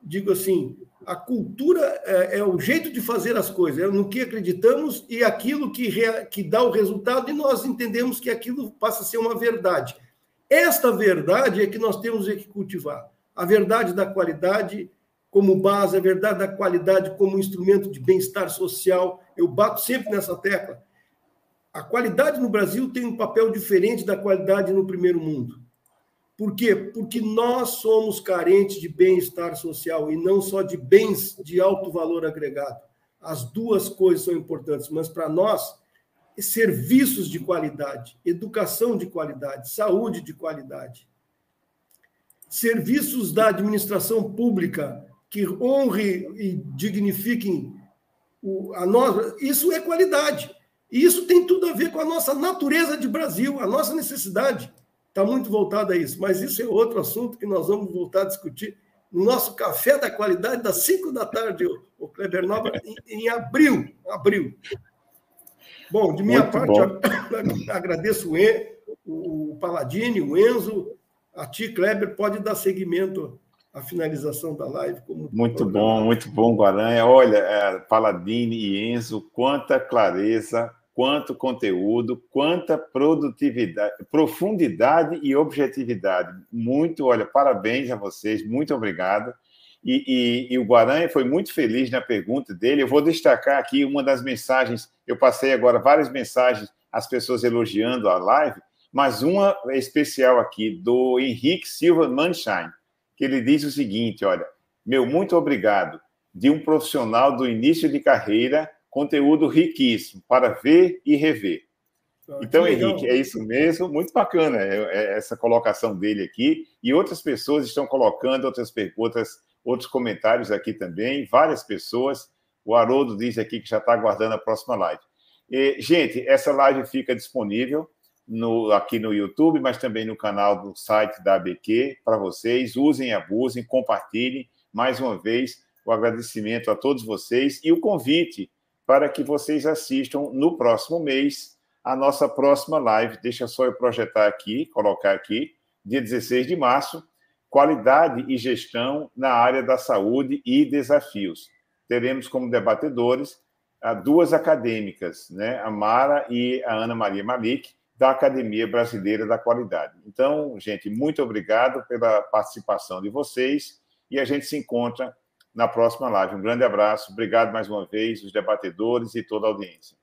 digo assim: a cultura é, é, o jeito de fazer as coisas, é no que acreditamos e aquilo que, rea, que dá o resultado, e nós entendemos que aquilo passa a ser uma verdade. Esta verdade é que nós temos que cultivar. A verdade da qualidade como base, a verdade da qualidade como instrumento de bem-estar social. Eu bato sempre nessa tecla. A qualidade no Brasil tem um papel diferente da qualidade no primeiro mundo. Por quê? Porque nós somos carentes de bem-estar social e não só de bens de alto valor agregado. As duas coisas são importantes, mas para nós, serviços de qualidade, educação de qualidade, saúde de qualidade, serviços da administração pública que honre e dignifiquem a nós, isso é qualidade. E isso tem tudo a ver com a nossa natureza de Brasil, a nossa necessidade está muito voltado a isso, mas isso é outro assunto que nós vamos voltar a discutir no nosso café da qualidade das 5 da tarde, o Kleber Nova, em, em abril. abril. Bom, de minha muito parte, agradeço o, e, o Paladini, o Enzo, a ti, Kleber, pode dar seguimento à finalização da live. muito bom, muito bom, Guaranha. Olha, é, Paladini e Enzo, quanta clareza, quanto conteúdo, quanta produtividade, profundidade e objetividade. Muito, olha, parabéns a vocês, muito obrigado. E, e, e, o Guaranha foi muito feliz na pergunta dele. Eu vou destacar aqui uma das mensagens. Eu passei agora várias mensagens, as pessoas elogiando a live, mas uma especial aqui do Henrique Silva Manshine, que ele diz o seguinte: olha, meu muito obrigado de um profissional do início de carreira conteúdo riquíssimo para ver e rever. Ah, então, Henrique, é isso mesmo, muito bacana é, é essa colocação dele aqui. E outras pessoas estão colocando outras perguntas, outros comentários aqui também, várias pessoas. O Haroldo diz aqui que já está aguardando a próxima live. E, gente, essa live fica disponível no, aqui no YouTube, mas também no canal do site da ABQ para vocês. Usem, abusem, compartilhem. Mais uma vez, o agradecimento a todos vocês e o convite para que vocês assistam no próximo mês a nossa próxima live. Deixa só eu projetar aqui, colocar aqui, dia 16 de março, qualidade e gestão na área da saúde e desafios. Teremos como debatedores duas acadêmicas, né? a Mara e a Ana Maria Malik, da Academia Brasileira da Qualidade. Então, gente, muito obrigado pela participação de vocês e a gente se encontra na próxima live. Um grande abraço, obrigado mais uma vez, os debatedores e toda a audiência.